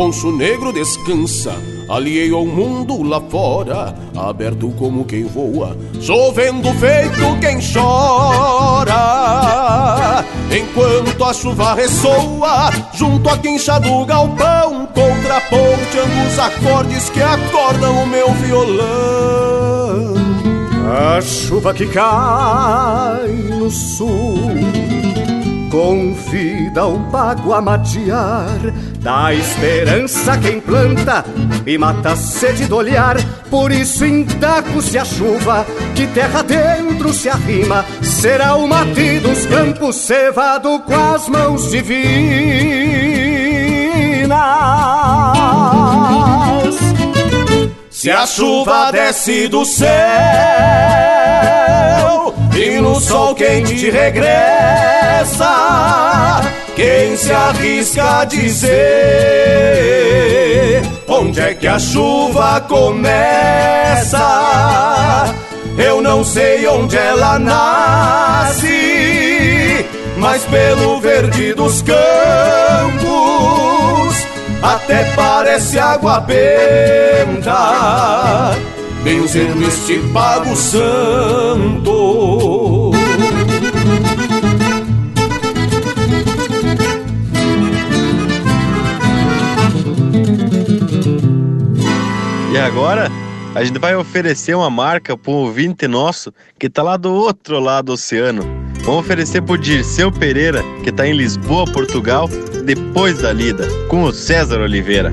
O poncho negro descansa, alheio ao mundo lá fora, aberto como quem voa, chovendo feito quem chora. Enquanto a chuva ressoa, junto à quincha do galpão, contraponteando os acordes que acordam o meu violão. A chuva que cai no sul Convida o pago a matear Dá esperança quem planta E mata a sede do olhar. Por isso indago-se a chuva Que terra dentro se arrima. Será o mate dos campos Cevado com as mãos divinas. Se a chuva desce do céu e no sol quente regressa, quem se arrisca a dizer onde é que a chuva começa? Eu não sei onde ela nasce, mas pelo verde dos campos até parece água benta, benzendo este pago santo. E agora a gente vai oferecer uma marca para um ouvinte nosso que tá lá do outro lado do oceano. Vamos oferecer pro Dirceu Pereira, que tá em Lisboa, Portugal, depois da lida, com o César Oliveira.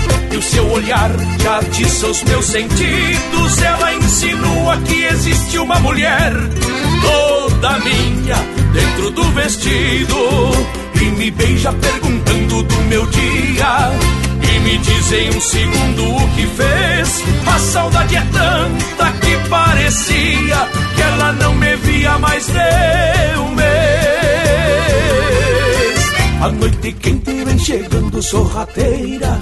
e o seu olhar já atiça os meus sentidos. Ela insinua que existe uma mulher toda minha dentro do vestido e me beija perguntando do meu dia. E me diz em um segundo o que fez. A saudade é tanta que parecia que ela não me via mais de um mês. A noite quente vem chegando sorrateira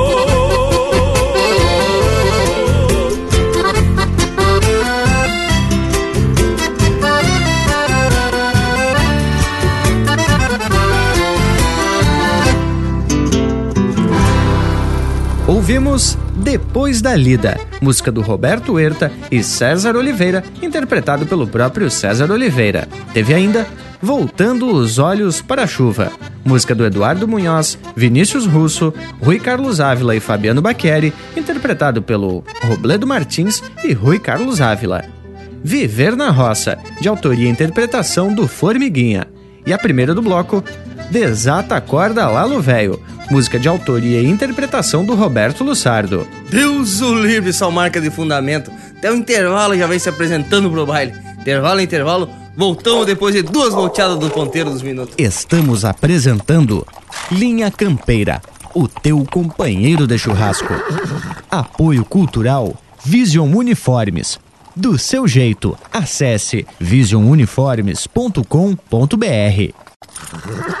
Ouvimos Depois da Lida, música do Roberto Huerta e César Oliveira, interpretado pelo próprio César Oliveira. Teve ainda Voltando os Olhos para a Chuva, música do Eduardo Munhoz, Vinícius Russo, Rui Carlos Ávila e Fabiano Baqueri, interpretado pelo Robledo Martins e Rui Carlos Ávila. Viver na Roça, de autoria e interpretação do Formiguinha. E a primeira do bloco, Desata a Corda Lalo Velho, música de autoria e interpretação do Roberto Lussardo. Deus o livre, só marca de fundamento. Até o intervalo já vem se apresentando pro baile. Intervalo, intervalo, voltamos depois de duas volteadas do ponteiro dos minutos. Estamos apresentando Linha Campeira, o teu companheiro de churrasco. Apoio Cultural Vision Uniformes. Do seu jeito, acesse visionuniformes.com.br.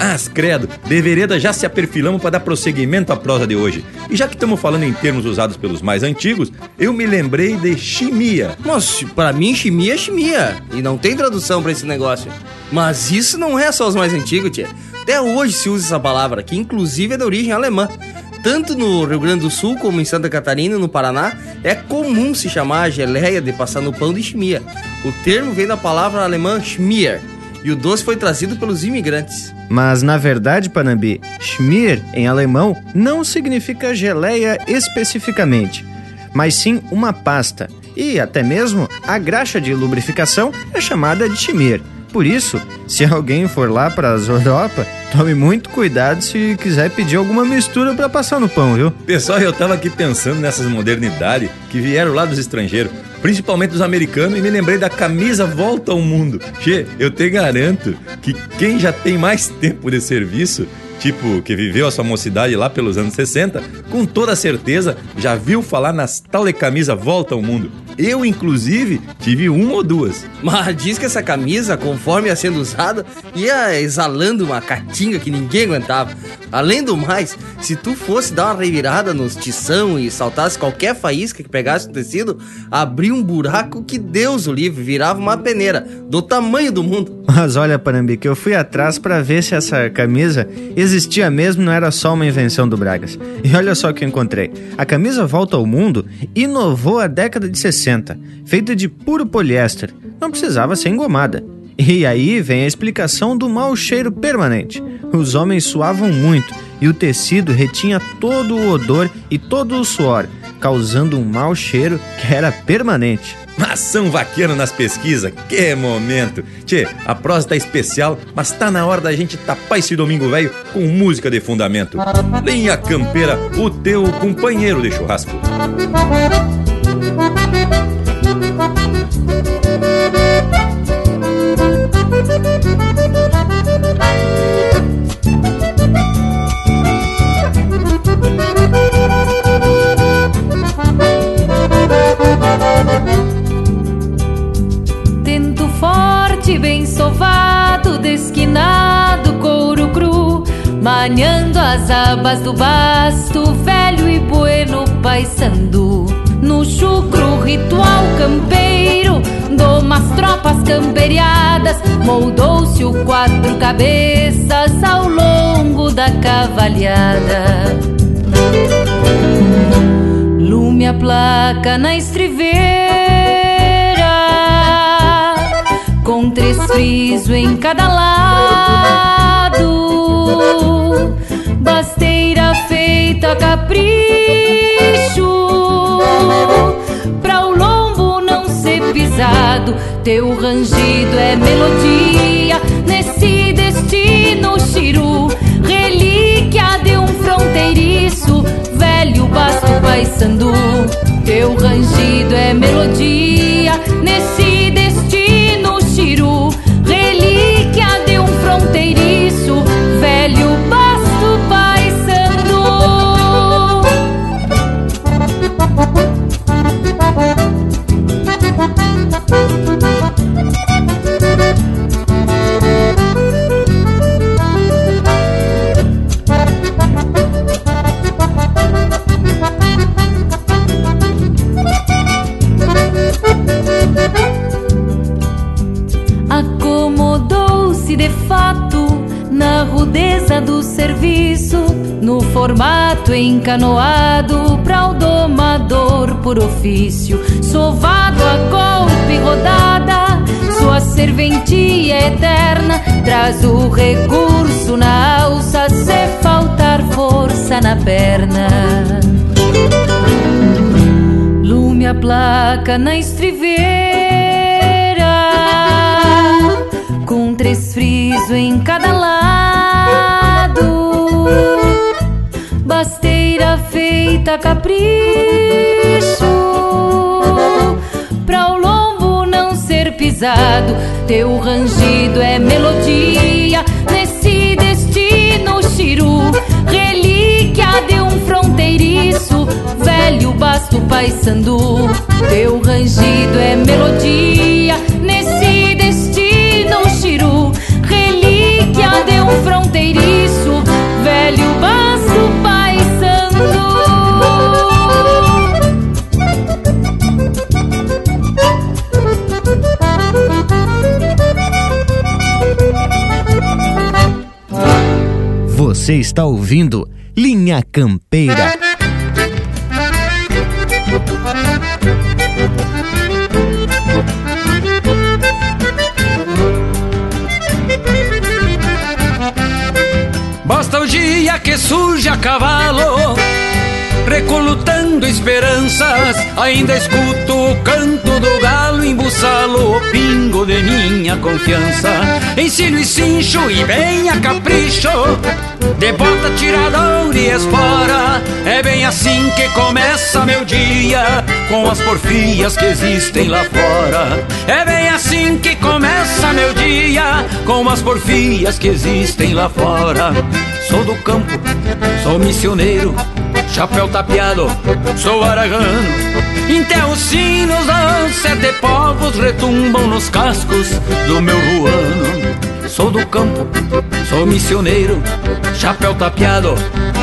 As credo, de vereda já se aperfilamos para dar prosseguimento à prosa de hoje. E já que estamos falando em termos usados pelos mais antigos, eu me lembrei de chimia. Mas para mim chimia é chimia e não tem tradução para esse negócio. Mas isso não é só os mais antigos, tia. Até hoje se usa essa palavra, que inclusive é de origem alemã. Tanto no Rio Grande do Sul como em Santa Catarina no Paraná, é comum se chamar a geleia de passar no pão de chimia. O termo vem da palavra alemã schmier, e o doce foi trazido pelos imigrantes. Mas na verdade, Panambi, Schmier em alemão não significa geleia especificamente, mas sim uma pasta. E até mesmo a graxa de lubrificação é chamada de Schmier. Por isso, se alguém for lá para as Europa, tome muito cuidado se quiser pedir alguma mistura para passar no pão, viu? Pessoal, eu tava aqui pensando nessas modernidades que vieram lá dos estrangeiros, principalmente dos americanos, e me lembrei da camisa Volta ao Mundo. Che, eu te garanto que quem já tem mais tempo de serviço tipo que viveu a sua mocidade lá pelos anos 60, com toda certeza já viu falar nas tal de camisa Volta ao Mundo. Eu, inclusive, tive uma ou duas. Mas diz que essa camisa, conforme ia sendo usada, ia exalando uma catinga que ninguém aguentava. Além do mais, se tu fosse dar uma revirada nos tição e saltasse qualquer faísca que pegasse no tecido, abria um buraco que Deus o livre, virava uma peneira, do tamanho do mundo. Mas olha, Panambi, que eu fui atrás para ver se essa camisa existia mesmo, não era só uma invenção do Bragas. E olha só o que eu encontrei. A camisa Volta ao Mundo inovou a década de 60 feita de puro poliéster, não precisava ser engomada. E aí vem a explicação do mau cheiro permanente. Os homens suavam muito e o tecido retinha todo o odor e todo o suor, causando um mau cheiro que era permanente. Ação vaqueiro nas pesquisas, que momento! Tchê, a prosa tá especial, mas tá na hora da gente tapar esse domingo velho com música de fundamento. Linha Campeira, o teu companheiro de churrasco. Manhando as abas do basto, velho e bueno paisandu. No chucro ritual campeiro, do umas tropas camperiadas, moldou-se o quatro cabeças ao longo da cavalhada. Lume a placa na estriveira, com três friso em cada lado, basteira feita a capricho, pra o lombo não ser pisado. Teu rangido é melodia nesse destino chiru, relíquia de um fronteiriço, velho basto paisandu. Encanoado pra o domador por ofício, sovado a golpe rodada, sua serventia eterna traz o recurso na alça se faltar força na perna. Lume a placa na estriveira, com três friso em cada lado, feita a capricho, pra o lombo não ser pisado. Teu rangido é melodia nesse destino chiru, relíquia de um fronteiriço, velho basto paissandu. Teu rangido é melodia nesse Você está ouvindo Linha Campeira. Basta o dia que surge a cavalo, recolutando esperanças. Ainda escuto o canto do galo embuçalo, o pingo de minha confiança. Ensino e cincho e bem a capricho, de bota tirador e espora. É bem assim que começa meu dia, com as porfias que existem lá fora. É bem assim que começa meu dia, com as porfias que existem lá fora. Sou do campo, sou missioneiro, chapéu tapeado, sou aragano. Até os sinos dos sete povos retumbam nos cascos do meu ruano. Sou do campo, sou missioneiro, chapéu tapeado,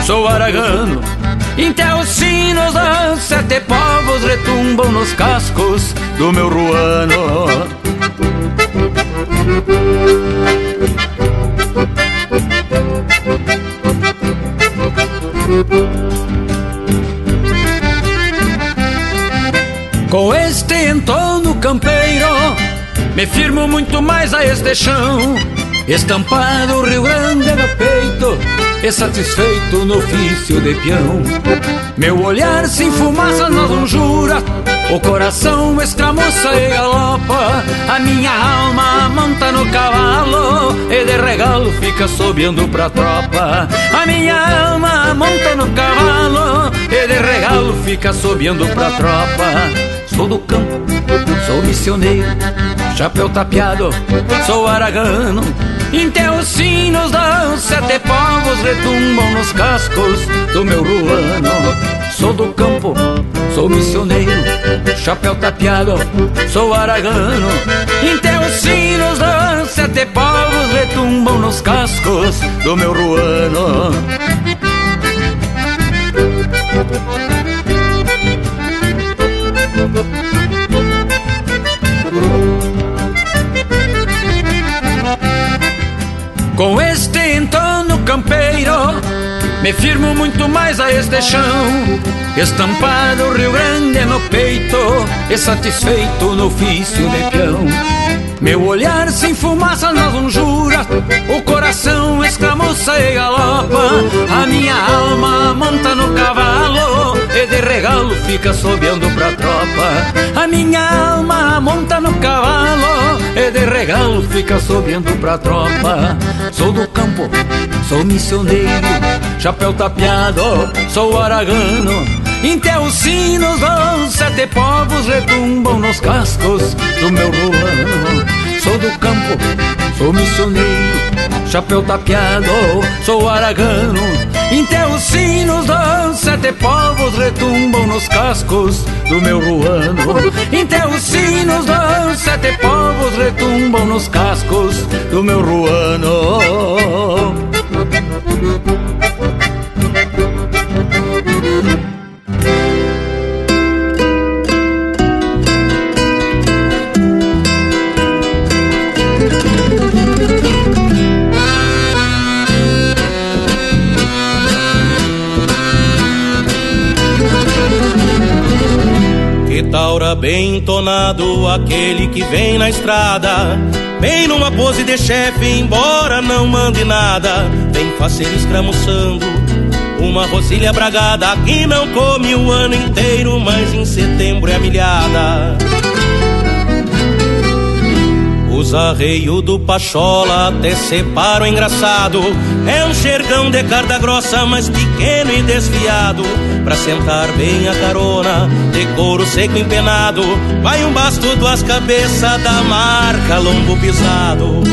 sou aragano. Até os sinos dos sete povos retumbam nos cascos do meu ruano. Com este entorno campeiro, me firmo muito mais a este chão. Estampado Rio Grande no peito, e satisfeito no ofício de peão. Meu olhar sem fumaça nas lonjuras, o coração escramoça e galopa. A minha alma monta no cavalo, e de regalo fica sobeando pra tropa. A minha alma monta no cavalo, e de regalo fica sobeando pra tropa. Sou do campo, sou missioneiro, chapéu tapeado, sou aragano. Até os sinos dos sete povos retumbam nos cascos do meu ruano. Sou do campo, sou missioneiro, chapéu tapeado, sou aragano. Até os sinos dos sete povos retumbam nos cascos do meu ruano. Com este entorno campeiro, me firmo muito mais a este chão. Estampado Rio Grande no peito, e satisfeito no ofício de peão. Meu olhar sem fumaça nas lonjuras, o coração escramuça e galopa. A minha alma monta no cavalo, e de regalo fica sobeando pra tropa. A minha alma monta no cavalo, e de regalo fica sobeando pra tropa. Sou do campo, sou missioneiro, chapéu tapeado, sou aragano. Até os sinos dos sete povos retumbam nos cascos do meu ruano. Sou do campo, sou missioneiro, chapéu tapeado, sou aragano. Até os sinos dos sete povos retumbam nos cascos do meu ruano. Até os sinos dos sete povos retumbam nos cascos do meu ruano. Que taura bem entonado, aquele que vem na estrada. Bem numa pose de chefe, embora não mande nada. Vem faceiro escramuçando, uma rosilha bragada. Que não come o ano inteiro, mas em setembro é milhada. Os arreios do Pachola até separam engraçado. É um xergão de carda grossa, mas pequeno e desviado. Pra sentar bem a carona, de couro seco empenado. Vai um basto, duas cabeças da marca lombo pisado.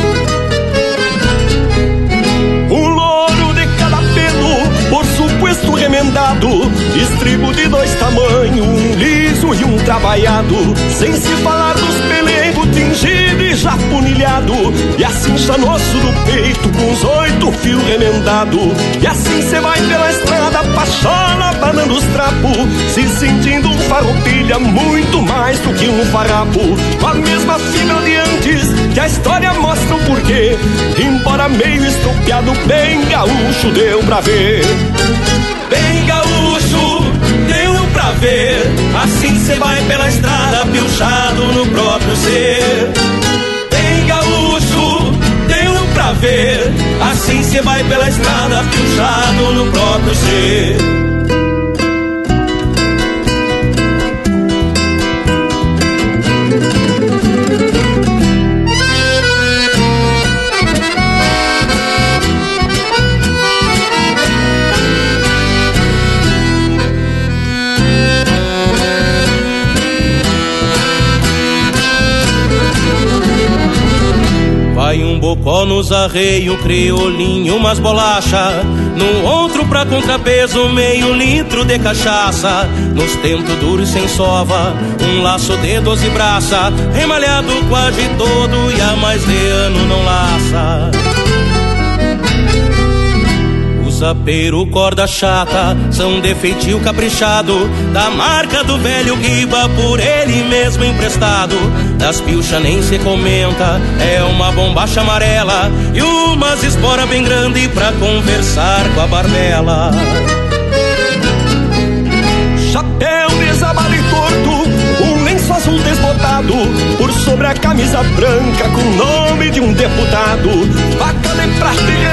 Um louro de cada pelo, por supuesto esto remendado, estribo de dois tamanhos, um liso e um trabalhado, sem se falar dos pelegos tingido e já punilhado, e assim chanosso do peito com os oito fios remendado, e assim cê vai pela estrada pachola, banando os trapos, se sentindo um farroupilha muito mais do que um farrapo, com a mesma fibra de antes, que a história mostra o porquê, embora meio estropiado, bem gaúcho deu pra ver. Bem gaúcho, deu pra ver. Assim próprio bocó nos arreio, criolinho, umas bolacha. No outro pra contrapeso, meio litro de cachaça. Nos tempos duros sem sova, um laço de doze braça. Remalhado quase todo e há mais de ano não laça Zapeiro, corda chata, são de caprichado, da marca do velho Guiba, por ele mesmo emprestado. Das pilcha nem se comenta, é uma bombacha amarela e umas espora bem grande pra conversar com a barbela. Chapéu desabado e torto, um lenço azul desbotado, por sobre a camisa branca com o nome de um deputado. Faca de prata e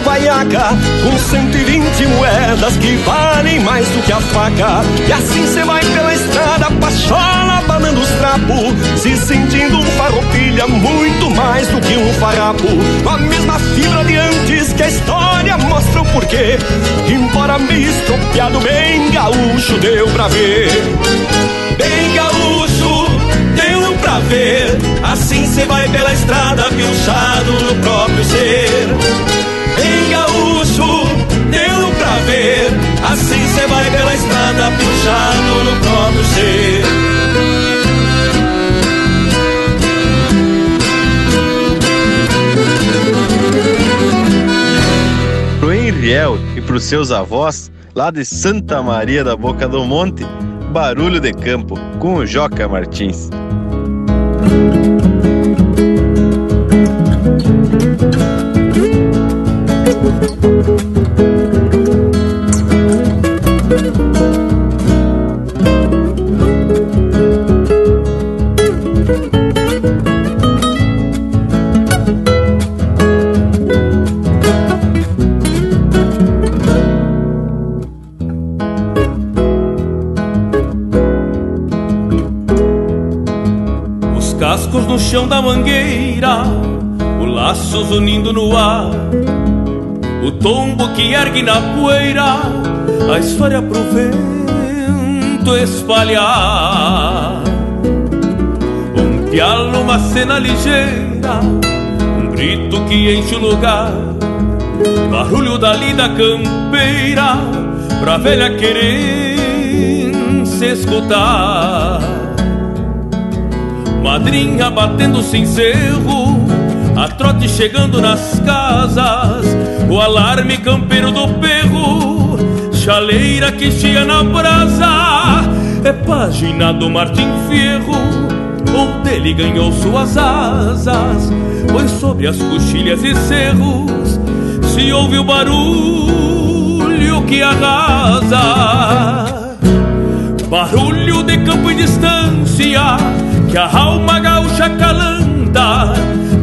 guaiaca, com 120 moedas que valem mais do que a faca. E assim cê vai pela estrada, pachola, banando os trapos, se sentindo um farroupilha muito mais do que um farrapo. Com a mesma fibra de antes que a história mostra o porquê, embora meio estropiado, bem gaúcho deu pra ver. Bem gaúcho, deu pra ver. Assim cê vai pela estrada, pilchado no próprio ser. Bem gaúcho, deu pra ver. Assim cê vai pela estrada, pilchado no próprio ser. Pro Henriel e pros seus avós, lá de Santa Maria da Boca do Monte, Barulho de Campo, com o Joca Martins. Cascos no chão da mangueira, o laços unindo no ar, tombo que ergue na poeira, a história pro vento espalhar. Um pial numa cena ligeira, um grito que enche o lugar, barulho da lida campeira, pra velha querer se escutar. Madrinha batendo cincerro, a trote chegando nas casas, o alarme campeiro do perro, chaleira que chia na brasa, é página do Martim Fierro, onde ele ganhou suas asas, pois sobre as coxilhas e cerros se ouve o barulho que arrasa. Barulho de campo e distância que a alma gaúcha calanta,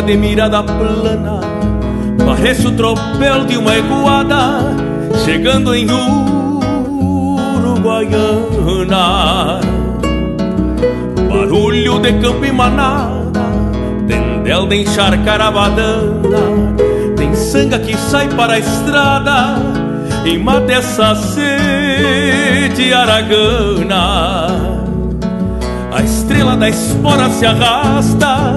De mirada plana Parece o tropel de uma iguada Chegando em Uruguaiana. Barulho de campo e manada Tendel de encharcar a badana Tem sanga que sai para a estrada E mata essa sede aragana. A estrela da espora se arrasta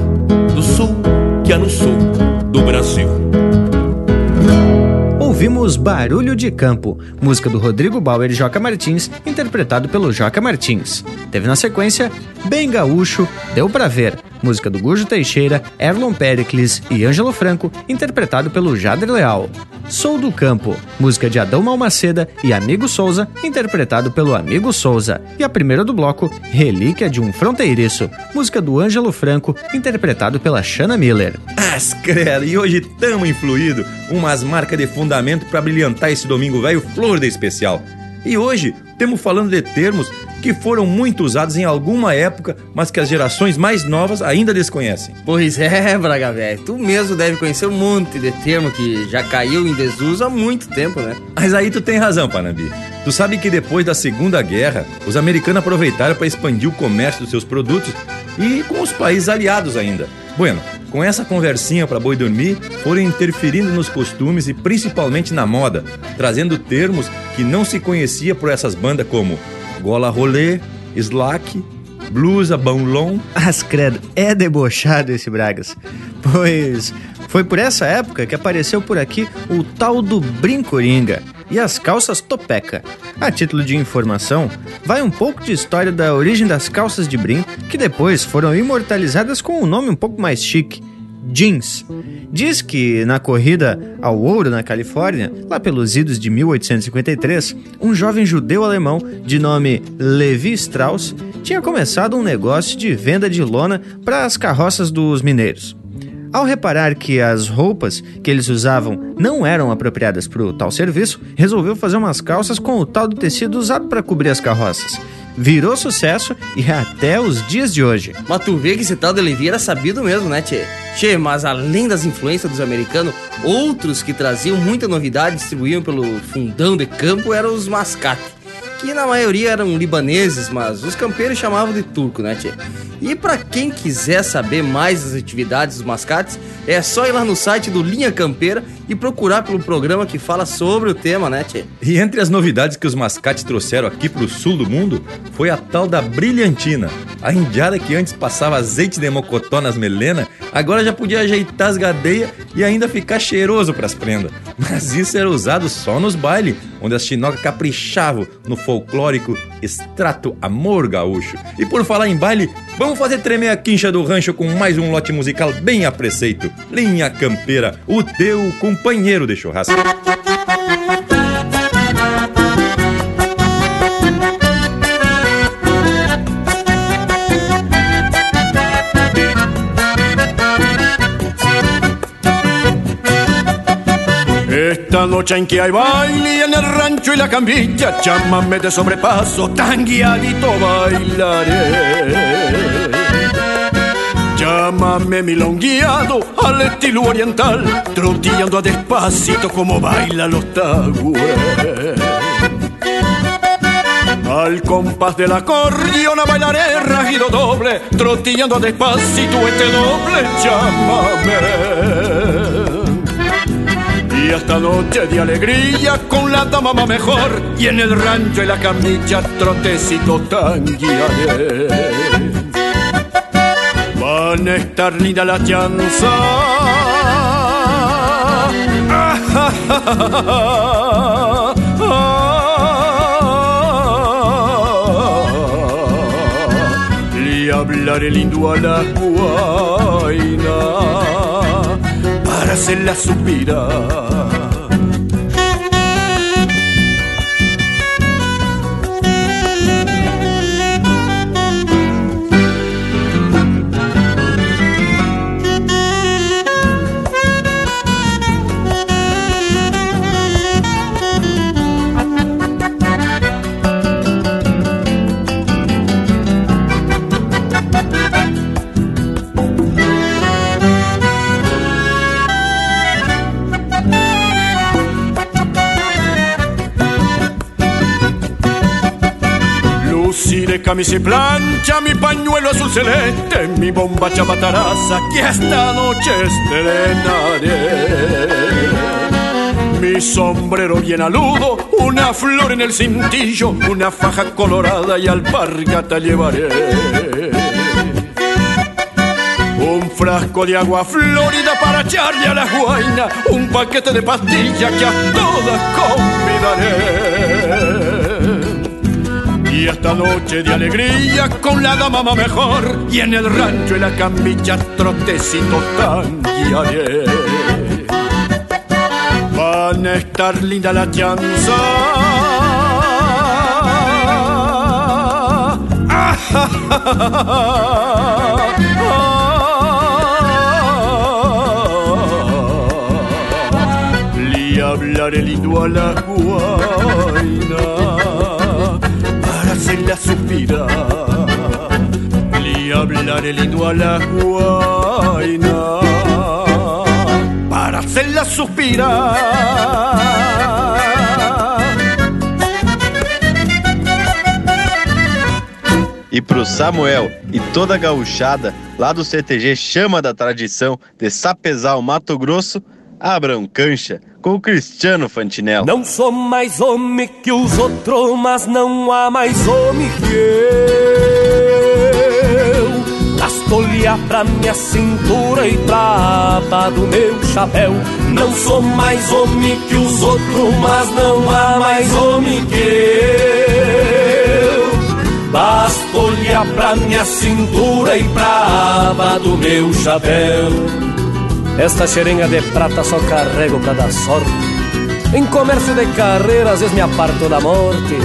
no sul do Brasil Ouvimos Barulho de Campo, música do Rodrigo Bauer e Joca Martins, interpretado pelo Joca Martins. Teve na sequência Bem Gaúcho, Deu Pra Ver, música do Gujo Teixeira, Erlon Pericles e Ângelo Franco, interpretado pelo Jader Leal. Sou do Campo, música de Adão Malmaceda e Amigo Souza, interpretado pelo Amigo Souza. E a primeira do bloco, Relíquia de um Fronteiriço, música do Ângelo Franco, interpretado pela Shanna Miller. As credo, e hoje tamo influído, umas marcas de fundamento para brilhantar esse domingo velho flor de especial. E hoje temos falando de termos que foram muito usados em alguma época, mas que as gerações mais novas ainda desconhecem. Pois é, Braga velho. Tu mesmo deve conhecer um monte de termo que já caiu em desuso há muito tempo, né? Mas aí tu tem razão, Panambi. Tu sabe que depois da Segunda Guerra, os americanos aproveitaram para expandir o comércio dos seus produtos e com os países aliados ainda. Bueno, com essa conversinha para boi dormir, foram interferindo nos costumes e principalmente na moda, trazendo termos que não se conhecia por essas bandas como gola rolê, slack, blusa, baulon. As credo, é debochado esse Bragas. Pois foi por essa época que apareceu por aqui o tal do brincoringa e as calças topeca. A título de informação, vai um pouco de história da origem das calças de brim, que depois foram imortalizadas com um nome um pouco mais chique, jeans. Diz que na corrida ao ouro na Califórnia, lá pelos idos de 1853, um jovem judeu alemão de nome Levi Strauss tinha começado um negócio de venda de lona para as carroças dos mineiros. Ao reparar que as roupas que eles usavam não eram apropriadas para o tal serviço, resolveu fazer umas calças com o tal do tecido usado para cobrir as carroças. Virou sucesso e é até os dias de hoje. Mas tu vê que esse tal de Levi era sabido mesmo, né, Tchê? Tchê, mas além das influências dos americanos, outros que traziam muita novidade e distribuíam pelo fundão de campo eram os mascate. Que na maioria eram libaneses, mas os campeiros chamavam de turco, né, Tchê? E para quem quiser saber mais das atividades dos mascates, é só ir lá no site do Linha Campeira e procurar pelo programa que fala sobre o tema, né, Tchê? E entre as novidades que os mascates trouxeram aqui pro sul do mundo, foi a tal da brilhantina. A indiada que antes passava azeite de mocotó nas melenas, agora já podia ajeitar as gadeias e ainda ficar cheiroso pras prendas. <laughs> Mas isso era usado só nos bailes, onde as chinocas caprichavam no folclórico extrato amor gaúcho. E por falar em baile, vamos fazer tremer a quincha do rancho com mais um lote musical bem a preceito. Linha Campeira, o teu companheiro de churrasco. Esta noche en que hay baile en el rancho y la camilla, llámame de sobrepaso, tan guiadito bailaré. Llámame milongueado al estilo oriental, troteando a despacito como bailan los tagües. Al compás del acordeón bailaré rajido doble pobre, troteando despacito este doble chamamé. Y esta noche de alegría con la dama va mejor y en el rancho y la camilla trotecito tan guiaré. Van a estar linda la chanza. Le hablaré lindo a la guaina para hacerla suspirar. Camisa y plancha, mi pañuelo azul celeste, mi bomba chabataraza que esta noche estrenaré. Mi sombrero bien aludo, una flor en el cintillo, una faja colorada y alpargata llevaré. Un frasco de agua florida para echarle a la guaina, un paquete de pastillas que a todas convidaré. Y esta noche de alegría con la dama mejor, y en el rancho y la camilla trotecito tan guiaré. Van a estar linda la chanza. <laughs> Le hablaré lindo a la guaina hacerla suspirar. Le hablaré lindo a la guaina para hacerla suspirar. E pro Samuel e toda a gauchada lá do CTG Chama da Tradição de Sapezal, Mato Grosso, abram cancha com o Cristiano Fantinel. Não sou mais homem que os outros, mas não há mais homem que eu. Lastolha pra minha cintura e pra aba do meu chapéu. Não sou mais homem que os outros, mas não há mais homem que eu. Basta olhar pra minha cintura e pra aba do meu chapéu. Esta xerenga de prata só carrego pra dar sorte. Em comércio de carreira, às vezes me aparto da morte.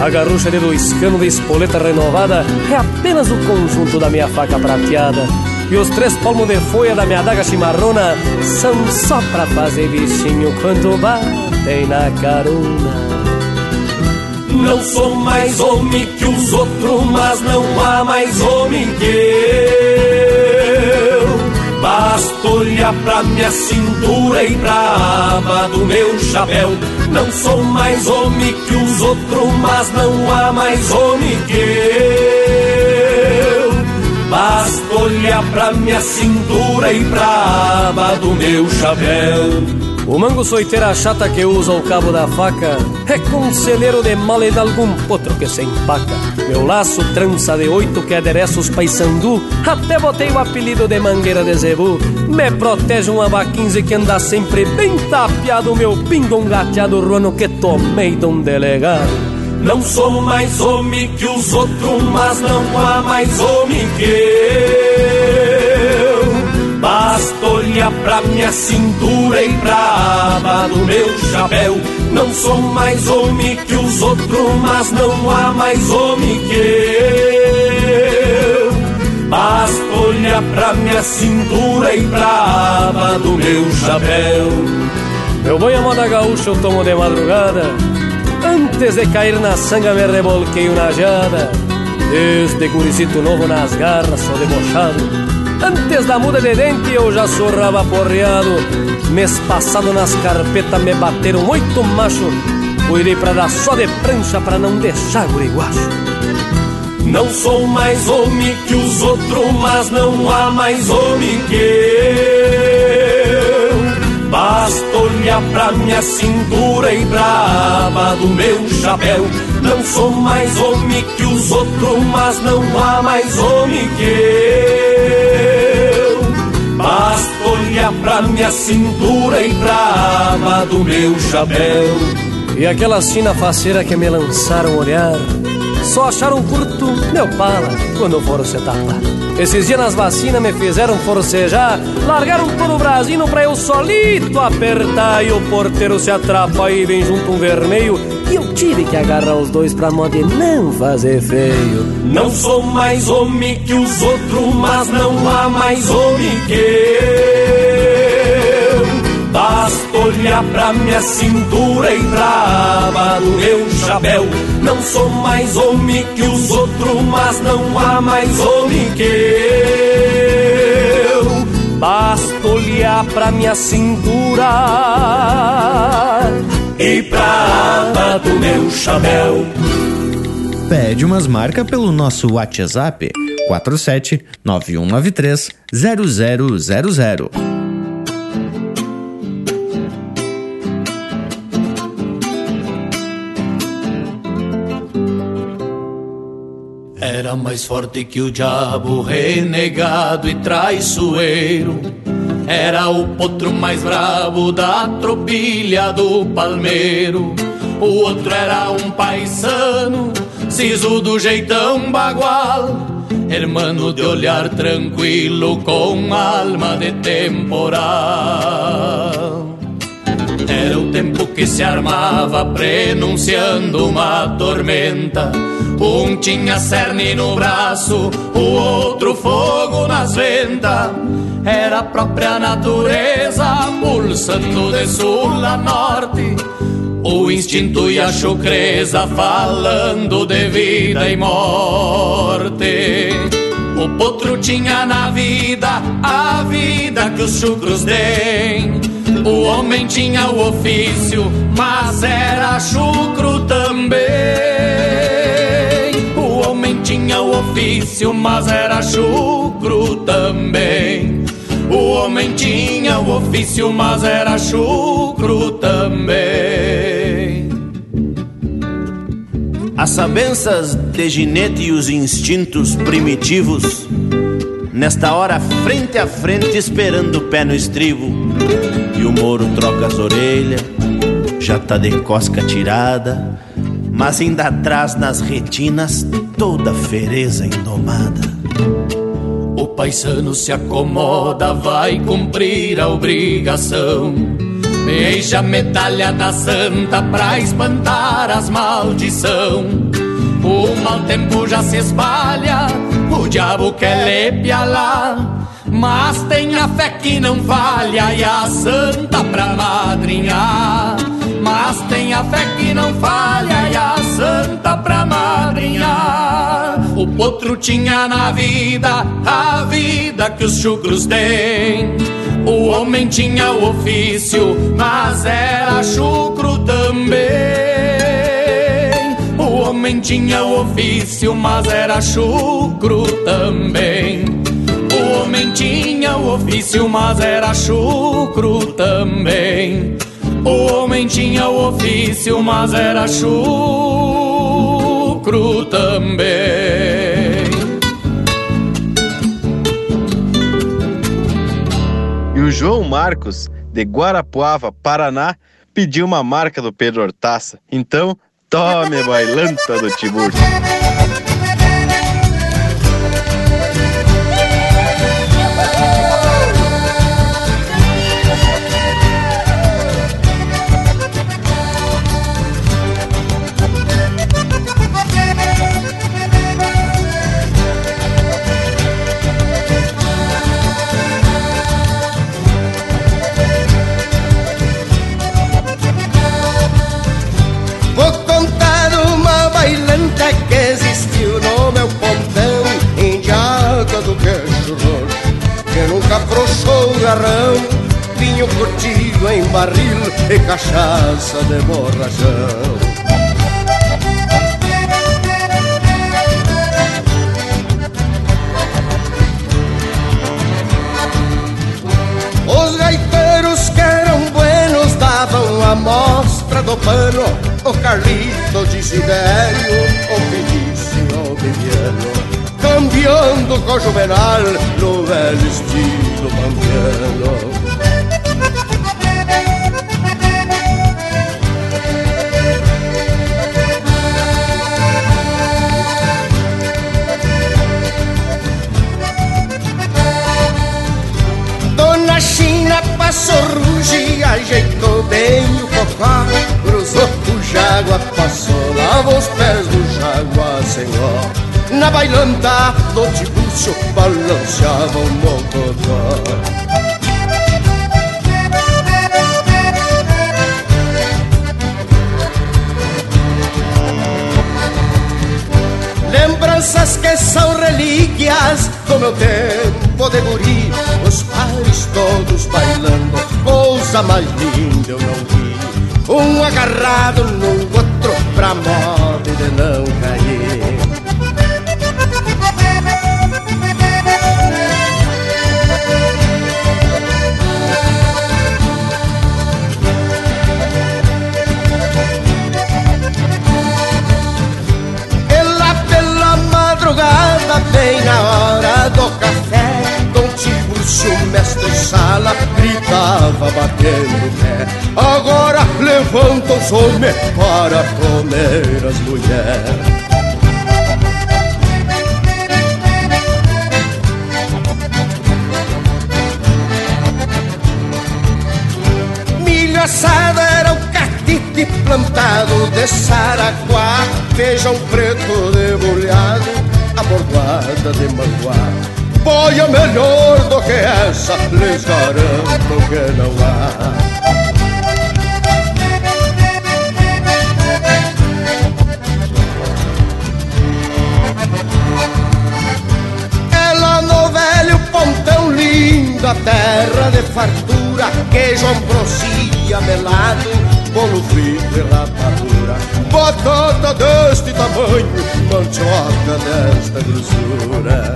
A garrucha de dois de espoleta renovada é apenas o conjunto da minha faca prateada. E os três palmos de folha da minha adaga chimarrona são só pra fazer bichinho quando batem na carona. Não sou mais homem que os outros, mas não há mais homem que eu. Basta olhar pra minha cintura e pra aba do meu chapéu. Não sou mais homem que os outros, mas não há mais homem que eu. Basta olhar pra minha cintura e pra aba do meu chapéu. O mango soiteira chata que usa o cabo da faca. É conselheiro de mole de algum potro que se empaca. Meu laço trança de oito que adereça os paisandu Até botei o apelido de mangueira de zebu. Me protege um aba 15 que anda sempre bem tapeado Meu pingo um gateado ruano que tomei de um delegado. Não sou mais homem que os outros, mas não há mais homem que eu Basta olhar pra minha cintura e pra aba do meu chapéu. Não sou mais homem que os outros, mas não há mais homem que eu. Basta olhar pra minha cintura e pra aba do meu chapéu. Meu boi a moda gaúcha eu tomo de madrugada. Antes de cair na sanga me rebolqueio na jada. Desde guricito novo nas garras sou debochado. Antes da muda de dente eu já sou rabaporreado Mês passado nas carpetas me bateram oito macho Cuidei pra dar só de prancha pra não deixar guriguacho Não sou mais homem que os outros, mas não há mais homem que eu. Basta olhar pra minha cintura e pra aba do meu chapéu. Não sou mais homem que os outros, mas não há mais homem que eu. Basta olhar pra minha cintura e pra aba do meu chapéu. E aquela sina faceira que me lançaram olhar Só acharam curto meu pala quando foram se tapar Esses dias nas vacinas me fizeram forcejar Largaram todo o brasino pra eu solito apertar E o porteiro se atrapa e vem junto um vermelho E eu tive que agarrar os dois pra moda não fazer feio Não sou mais homem que os outros, mas não há mais homem que eu. Basta olhar pra minha cintura e pra aba do meu chapéu. Não sou mais homem que os outros, mas não há mais homem que eu. Basta olhar pra minha cintura e pra aba do meu chapéu. Pede umas marcas pelo nosso WhatsApp 47 9193 0000. Era mais forte que o diabo, renegado e traiçoeiro. Era o potro mais brabo da tropilha do palmeiro. O outro era um paisano, siso do jeitão bagual. Hermano de olhar tranquilo, com alma de temporal. Era o tempo que se armava prenunciando uma tormenta. Um tinha cerne no braço, o outro fogo nas ventas. Era a própria natureza pulsando de sul a norte. O instinto e a chucreza falando de vida e morte. O potro tinha na vida a vida que os chucros têm. O homem tinha o ofício, mas era chucro também. O homem tinha o ofício, mas era chucro também. O homem tinha o ofício, mas era chucro também. As sabenças de ginete e os instintos primitivos, nesta hora frente a frente esperando o pé no estribo. E o moro troca as orelhas, já tá de cosca tirada, mas ainda traz nas retinas toda a fereza indomada. O paisano se acomoda, vai cumprir a obrigação. Beija a medalha da santa pra espantar as maldição. O mau tempo já se espalha, o diabo quer lhe pialar. Mas tem a fé que não falha e a santa pra madrinhar. Mas tem a fé que não falha e a santa pra madrinhar. O potro tinha na vida a vida que os chucros têm. O homem tinha o ofício, mas era chucro também. O homem tinha o ofício, mas era chucro também. O homem tinha o ofício, mas era chucro também. O homem tinha o ofício, mas era chucro também. E o João Marcos, de Guarapuava, Paraná, pediu uma marca do Pedro Hortaça. Então, tome bailanta do Tiburcio. afrouxou o garrão, vinho curtido em barril e cachaça de borrachão. Os gaiteiros que eram buenos davam a mostra do pano, o Carlito de Sidério, o Felício, o Viviano. Cambiando o Juvenal no velho estilo pampiano Dona China passou ruge, ajeitou bem o cocó Cruzou o jágua, passou, lavou os pés do jágua, senhor Na bailanta do tibúcio balanceava o mocotó Lembranças que são relíquias do meu tempo de guri. Os pares todos bailando, coisa mais linda eu não vi. Um agarrado no outro pra moda de não cair bem na hora do café. Dom Tiburcio, mestre sala, gritava batendo pé. Agora levanta os homens para comer as mulheres. Milho assado era o catite plantado de saraguá. Feijão preto debulhado, abordoada de manguá Boia melhor do que essa, lhes garanto que não há. Terra de fartura, queijo ambrosia melado, bolo frito e rapadura, batata deste tamanho, mandioca desta grossura.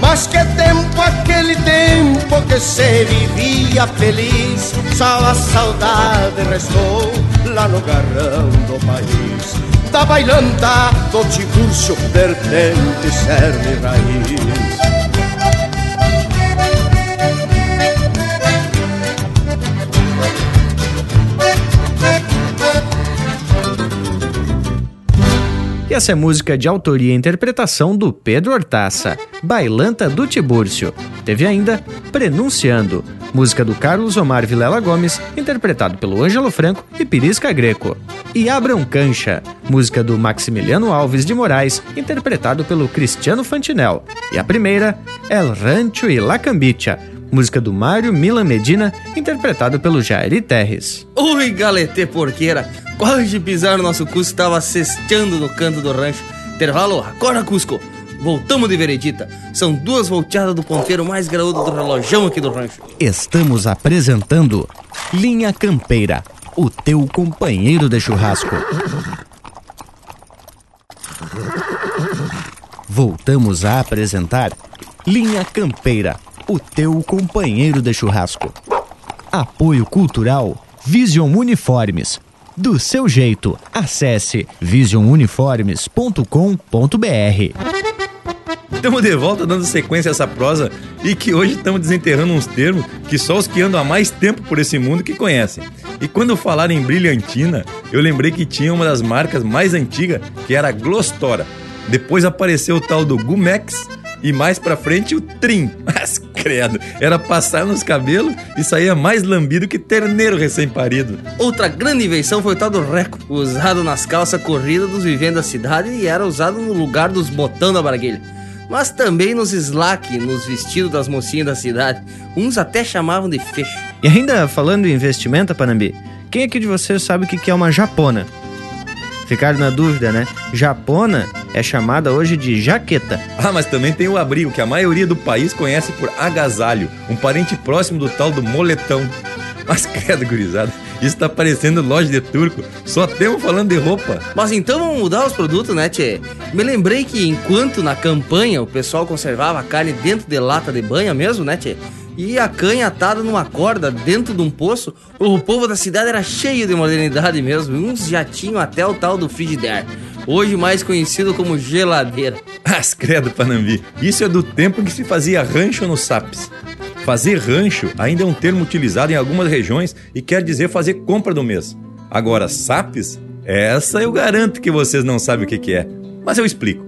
Mas que tempo aquele tempo que se vivia feliz Só a saudade restou lá no garrão do país. Da bailanta do Tiburcio, vertente, cerne e raiz. E essa é música de autoria e interpretação do Pedro Hortaça, Bailanta do Tibúrcio. Teve ainda Prenunciando, música do Carlos Omar Vilela Gomes, interpretado pelo Ângelo Franco e Pirisca Greco. E Abram Cancha, música do Maximiliano Alves de Moraes, interpretado pelo Cristiano Fantinel. E a primeira, El Rancho e La Cambicha, música do Mário Milan Medina, interpretado pelo Jairi Terres. Ui, galete porqueira, quase pisar no nosso Cusco estava cesteando no canto do rancho. Intervalo, acorda Cusco. Voltamos de veredita. São duas volteadas do ponteiro mais graúdo do relojão aqui do rancho. Estamos apresentando Linha Campeira, o teu companheiro de churrasco. Voltamos a apresentar Linha Campeira, o teu companheiro de churrasco. Apoio Cultural Vision Uniformes. Do seu jeito, acesse visionuniformes.com.br. Estamos de volta dando sequência a essa prosa e que hoje estamos desenterrando uns termos que só os que andam há mais tempo por esse mundo que conhecem. E quando eu falar em brilhantina, eu lembrei que tinha uma das marcas mais antigas, que era a Glostora. Depois apareceu o tal do Gumex e mais pra frente o Trim. <laughs> Mas credo, era passar nos cabelos e saía mais lambido que terneiro recém-parido. Outra grande invenção foi o tal do Reco, usado nas calças corridas dos viventes da cidade e era usado no lugar dos botão da barguilha. Mas também nos slack, nos vestidos das mocinhas da cidade. Uns até chamavam de fecho. E ainda falando em investimento, Panambi, quem aqui de vocês sabe o que que é uma japona? Ficaram na dúvida, né? Japona é chamada hoje de jaqueta. Ah, mas também tem o abrigo, que a maioria do país conhece por agasalho, um parente próximo do tal do moletão. Mas <laughs> credo, gurizada, Isso tá parecendo loja de turco. Só temos falando de roupa. Mas então vamos mudar os produtos, né, Tchê? Me lembrei que enquanto na campanha o pessoal conservava a carne dentro de lata de banha mesmo, né, Tchê? E a canha atada numa corda dentro de um poço, o povo da cidade era cheio de modernidade mesmo. E uns já tinham até o tal do frigidaire. Hoje mais conhecido como geladeira. <laughs> As credo, Panambi. Isso é do tempo que se fazia rancho nos sapes. Fazer rancho ainda é um termo utilizado em algumas regiões e quer dizer fazer compra do mês. Agora, SAPES, essa eu garanto que vocês não sabem o que, que é. Mas eu explico.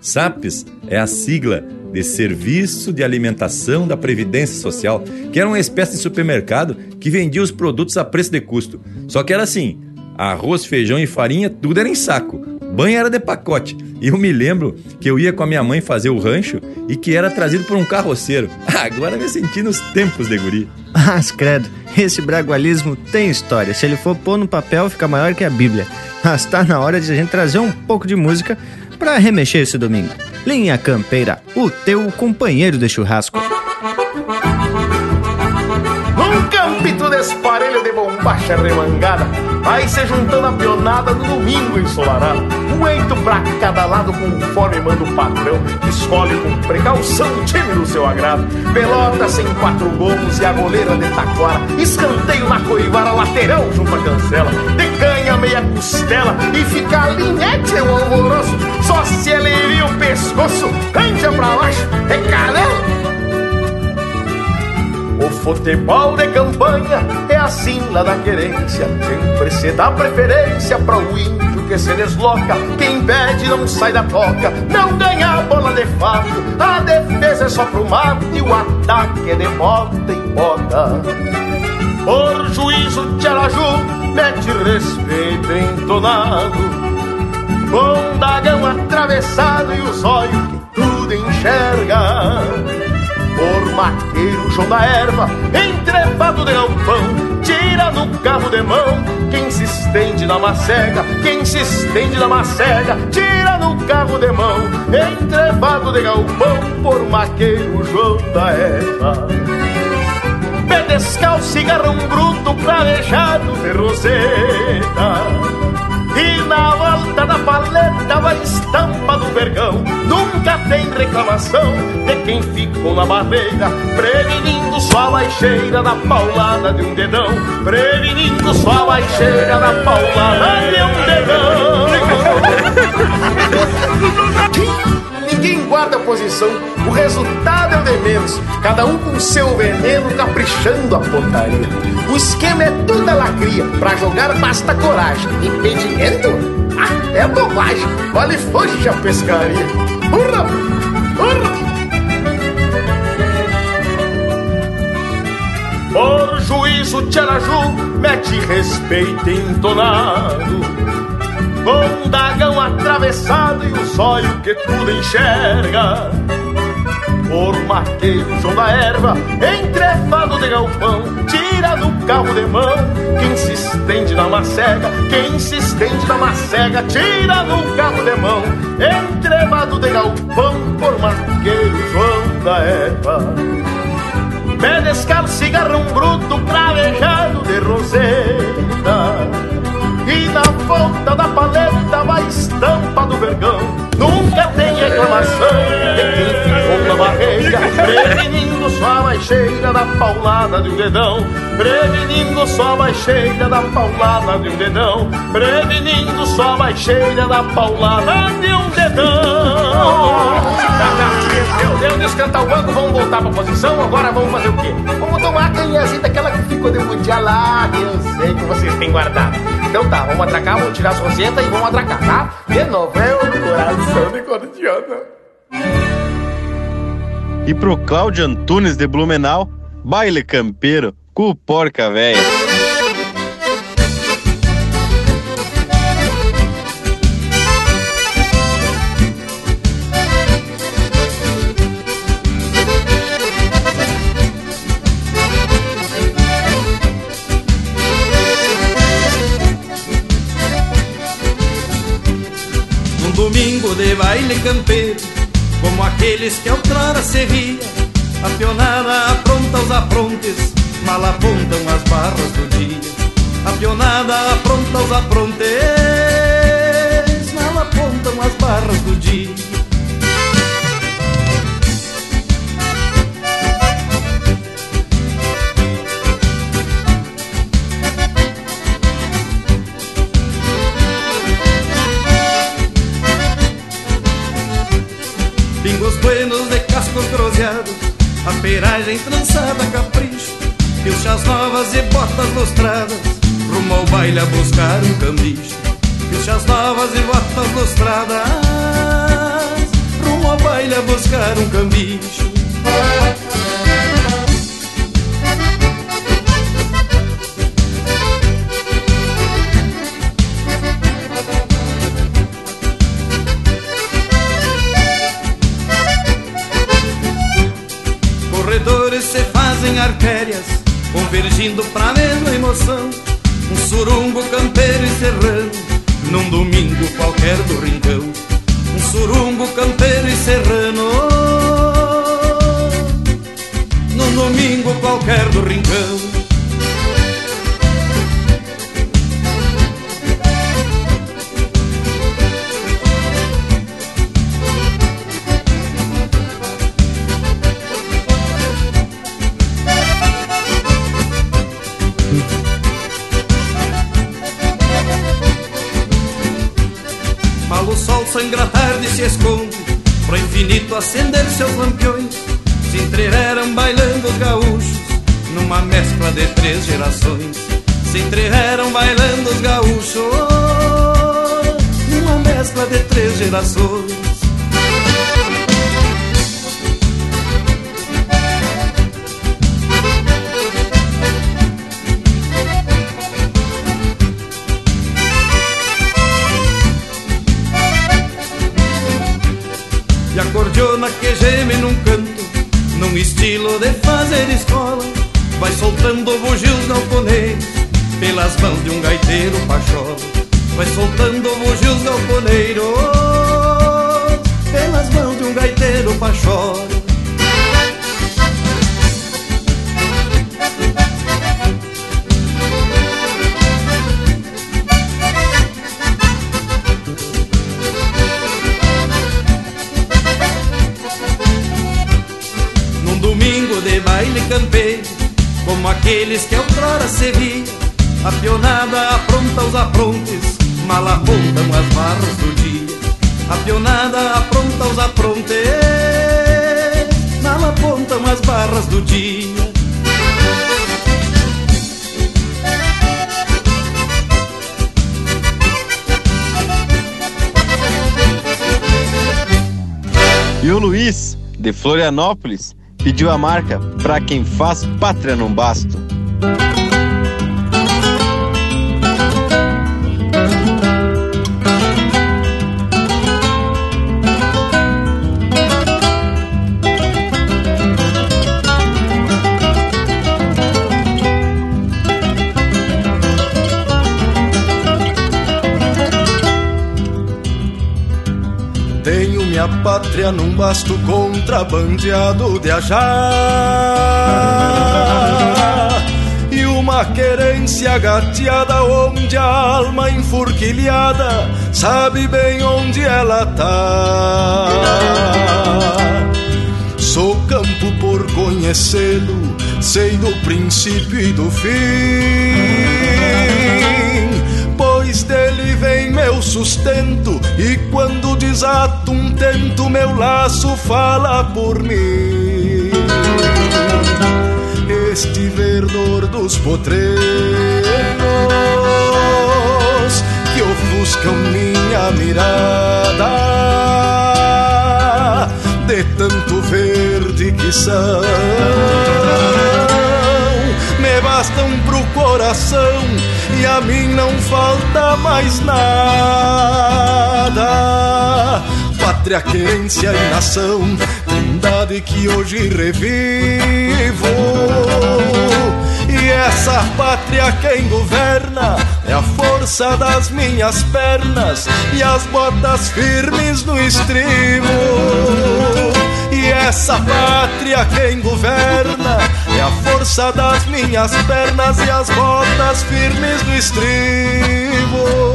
SAPES é a sigla de Serviço de Alimentação da Previdência Social, que era uma espécie de supermercado que vendia os produtos a preço de custo. Só que era assim: arroz, feijão e farinha, tudo era em saco. Banho era de pacote. E eu me lembro que eu ia com a minha mãe fazer o rancho e que era trazido por um carroceiro. <laughs> Agora me senti nos tempos de guri. Mas credo, esse bragualismo tem história. Se ele for pôr no papel, fica maior que a Bíblia. Mas tá na hora de a gente trazer um pouco de música para remexer esse domingo. Linha Campeira, o teu companheiro de churrasco. Um campito desparelho de bombacha remangada Vai se juntando a pionada no domingo ensolarado Um eito pra cada lado conforme manda o patrão Escolhe com precaução o time do seu agrado Pelota sem quatro gomos e a goleira de taquara Escanteio na coivara, lateral junto à cancela De meia costela e fica linhete o alvoroço Só se alivia o pescoço, cancha pra baixo, é canela o futebol de campanha é assim lá da querência. Sempre se dá preferência para o índio que se desloca. Quem pede não sai da toca, não ganha a bola de fato. A defesa é só pro mato e o ataque é de bota em bota. Por juízo, Tcharaju mete respeito entonado. Com dagão atravessado e os olhos que tudo enxerga por maqueiro, João da erva, entrevado de galpão, tira no carro de mão, quem se estende na macega, quem se estende na macega, tira no carro de mão, entrevado de galpão, por maqueiro, João da erva. Pé descalço, cigarrão bruto, cravejado de roseta. E na volta da paleta vai estampa do vergão. Nunca tem reclamação de quem ficou na barreira Prevenindo sua baixeira da paulada de um dedão. Prevenindo sua baixeira da paulada de um dedão <laughs> <laughs> Ninguém guarda posição, o resultado é o de menos. Cada um com seu veneno caprichando a pontaria O esquema é toda lacria, pra jogar basta coragem. Impedimento? Ah, é bobagem, vale foge a pescaria! Por juízo, Tcharaju mete respeito entonado com um dagão atravessado e o zóio que tudo enxerga. Por maqueiro, João da erva, entrevado de galpão, tira do carro de mão. Quem se estende na macega, quem se estende na macega, tira no carro de mão. Entrevado de galpão, por maqueiro, João da erva. Pé descalço, estampa do vergão Nunca tem reclamação. De quem ficou na barreira Prevenindo sua baixeira da paulada de um dedão. Prevenindo sua baixeira da paulada de um dedão. Prevenindo sua baixeira da paulada de um dedão Deu, deu, descantar o banco, vamos voltar pra posição Agora vamos fazer o quê? Vamos tomar a canhazinha daquela que ficou de mundial lá Eu sei que vocês têm guardado Então tá, vamos atracar, vamos tirar as rosetas e vamos atracar, tá? De novo, é o coração de cordiana E pro Cláudio Antunes de Blumenau, baile campeiro com porca véia. Campeiro Como aqueles que outrora se ria A pionada apronta os aprontes Mal apontam as barras do dia. A pionada apronta os aprontes Mal apontam as barras do dia A peragem trançada capricho Pilchas novas e botas lustradas Rumo ao baile a buscar um cambicho Pilchas novas e botas lustradas Rumo ao baile a buscar um cambicho fazem artérias Convergindo pra mesma emoção Um surungo campeiro e serrano Num domingo qualquer do rincão Um surungo campeiro e serrano. Num domingo qualquer do rincão sangra tarde se esconde Pro infinito acender seus lampiões. Se entreveram bailando os gaúchos Numa mescla de três gerações. Se entreveram bailando os gaúchos Numa mescla de três gerações que geme num canto Num estilo de fazer escola. Vai soltando bugios galponeiros Pelas mãos de um gaiteiro pachola. Vai soltando bugios galponeiros Pelas mãos de um gaiteiro pachola baile campeiro Como aqueles que outrora se via A pionada apronta os aprontes Mal apontam as barras do dia. A pionada apronta os aprontes Mal apontam as barras do dia. E o Luiz, de Florianópolis, pediu a marca Pra quem faz pátria não basto. Pátria num basto contrabandeado de ajá E uma querência gateada onde a alma enfurquilhada Sabe bem onde ela tá. Sou campo por conhecê-lo Sei do princípio e do fim. Pois dele vem meu sustento E quando desato tento Meu laço fala por mim Este verdor dos potreiros Que ofuscam minha mirada De tanto verde que são me bastam pro coração e a mim não falta mais nada. Pátria, querência e nação, trindade que hoje revivo. E essa pátria quem governa é a força das minhas pernas e as botas firmes no estribo. E essa pátria quem governa é a força das minhas pernas e as botas firmes do estribo.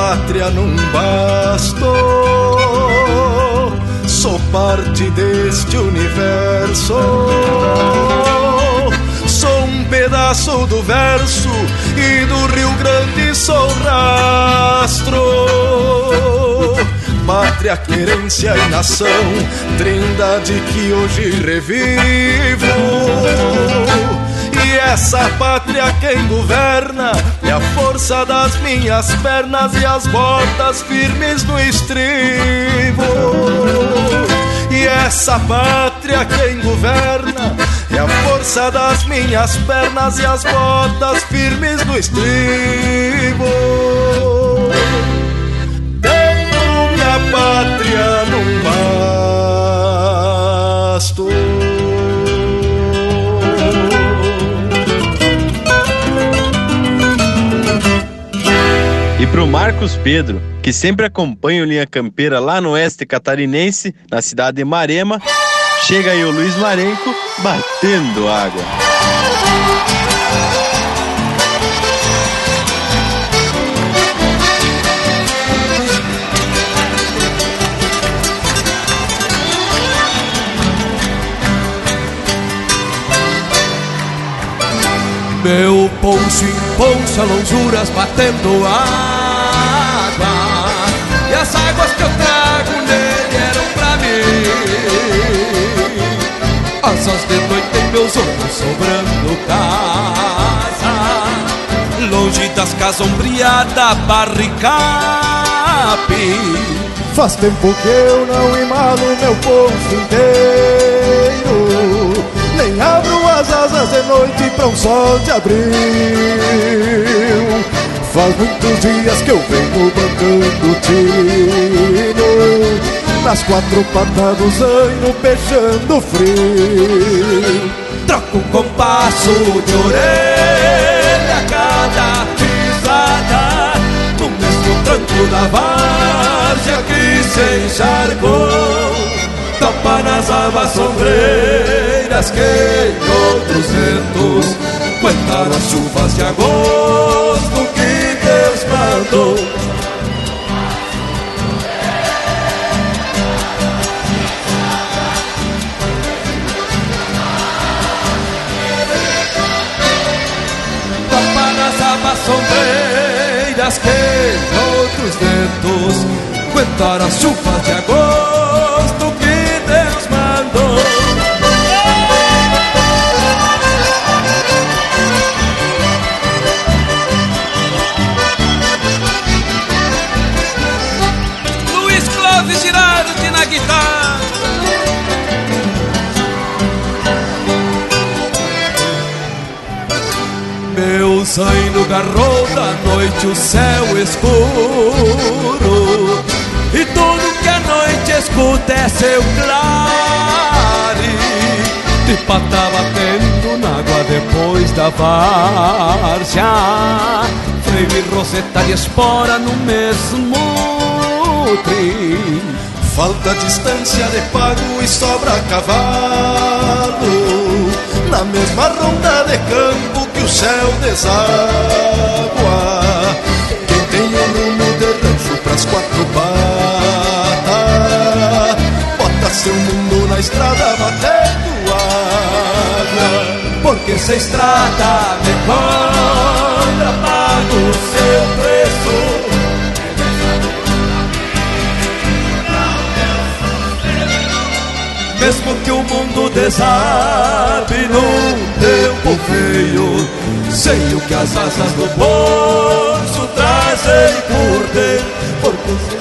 Pátria num basto. Sou parte deste universo. Sou um pedaço do verso e do Rio Grande sou rastro pátria, querência e nação, trindade que hoje revivo. Essa pátria quem governa é a força das minhas pernas e as botas firmes no estribo. E essa pátria quem governa é a força das minhas pernas e as botas firmes no estribo minha pátria num basto. E pro Marcos Pedro, que sempre acompanha o Linha Campeira lá no oeste catarinense, na cidade de Marema, chega aí o Luiz Marenco batendo água. Meu poncho em poncha, lonjuras batendo água meus ombros sobrando casa Longe das casas ombreadas, barricape. Faz tempo que eu não emalo meu poncho inteiro Nem abro as asas de noite pra um sol de abril. Faz muitos dias que eu venho bancando tino Nas quatro patas do zaino, peixando frio. Troco um compasso de orelha a cada pisada No mesmo tranco da várzea que se encharcou Topa nas abas sombreiras que em outros ventos Contaram as chuvas de agosto que Deus mandou sombreiras que outros ventos Contaram as chuvas de agosto zaino garrou da noite o céu escuro. E tudo que a noite escuta é seu clare. De pata batendo na água depois da várzea. Freio e roseta de espora no mesmo trim Falta distância de pago e sobra cavalo. Na mesma ronda de campo céu deságua. Quem tem o rumo de rancho pras quatro patas Bota seu mundo na estrada batendo água. Porque se estrada me cobra pago seu preço desabe num tempo feio Sei o que as asas do bolso traz trazem por dentro, porque se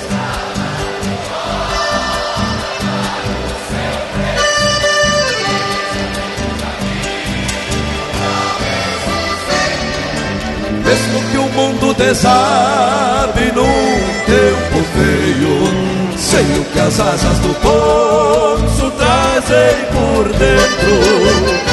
Mesmo que o mundo desabe num tempo feio Sei o que as asas do ponço trazem por dentro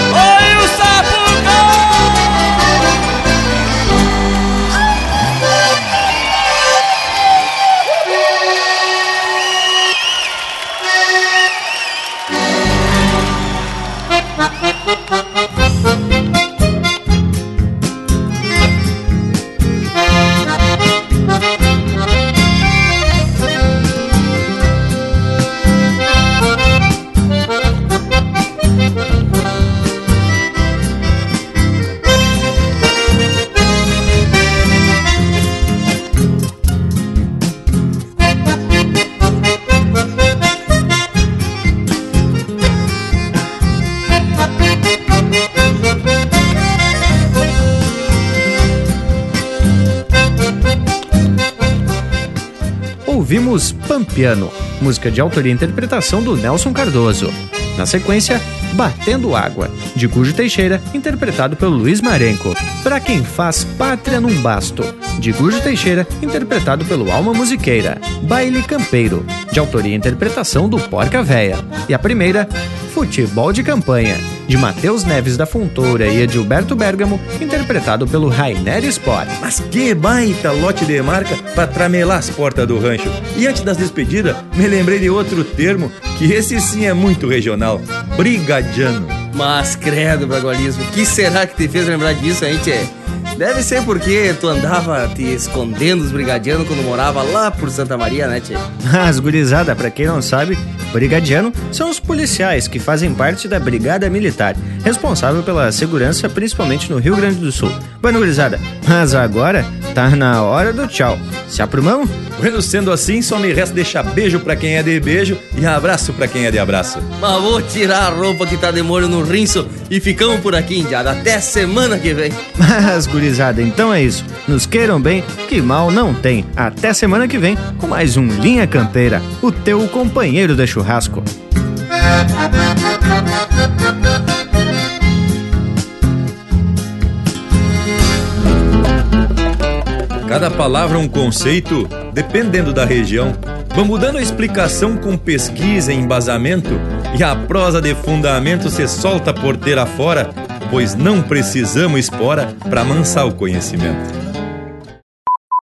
Pampiano, música de autoria e interpretação do Nelson Cardoso. Na sequência, Batendo Água, de Cujo Teixeira, interpretado pelo Luiz Marenco. Pra quem faz Pátria num Basto, de Cujo Teixeira, interpretado pelo Alma Musiqueira. Baile Campeiro, de autoria e interpretação do Porca Véia. E a primeira, Futebol de Campanha, de Matheus Neves da Fontoura e Edilberto Bergamo, interpretado pelo Rainer Sport. Mas que baita lote de marca para tramelar as portas do rancho. E antes das despedidas, me lembrei de outro termo, que esse sim é muito regional, brigadiano. Mas credo, Bragualismo, o que será que te fez lembrar disso, hein, tchê? Deve ser porque tu andava te escondendo os brigadianos quando morava lá por Santa Maria, né, tchê? <laughs> As gurizada, pra quem não sabe, brigadiano são os policiais que fazem parte da Brigada Militar, responsável pela segurança principalmente no Rio Grande do Sul. Bueno, gurizada, mas agora tá na hora do tchau. Se aprumamos? Bueno, sendo assim, só me resta deixar beijo pra quem é de beijo e abraço pra quem é de abraço. Mas vou tirar a roupa que tá de molho no rinço e ficamos por aqui, indiada. Até semana que vem. <laughs> Mas, gurizada, então é isso. Nos queiram bem, que mal não tem. Até semana que vem com mais um Linha Campeira, o teu companheiro de churrasco. Cada palavra um conceito, dependendo da região. Vamos dando a explicação com pesquisa e embasamento, e a prosa de fundamento se solta porteira fora, pois não precisamos espora para amansar o conhecimento.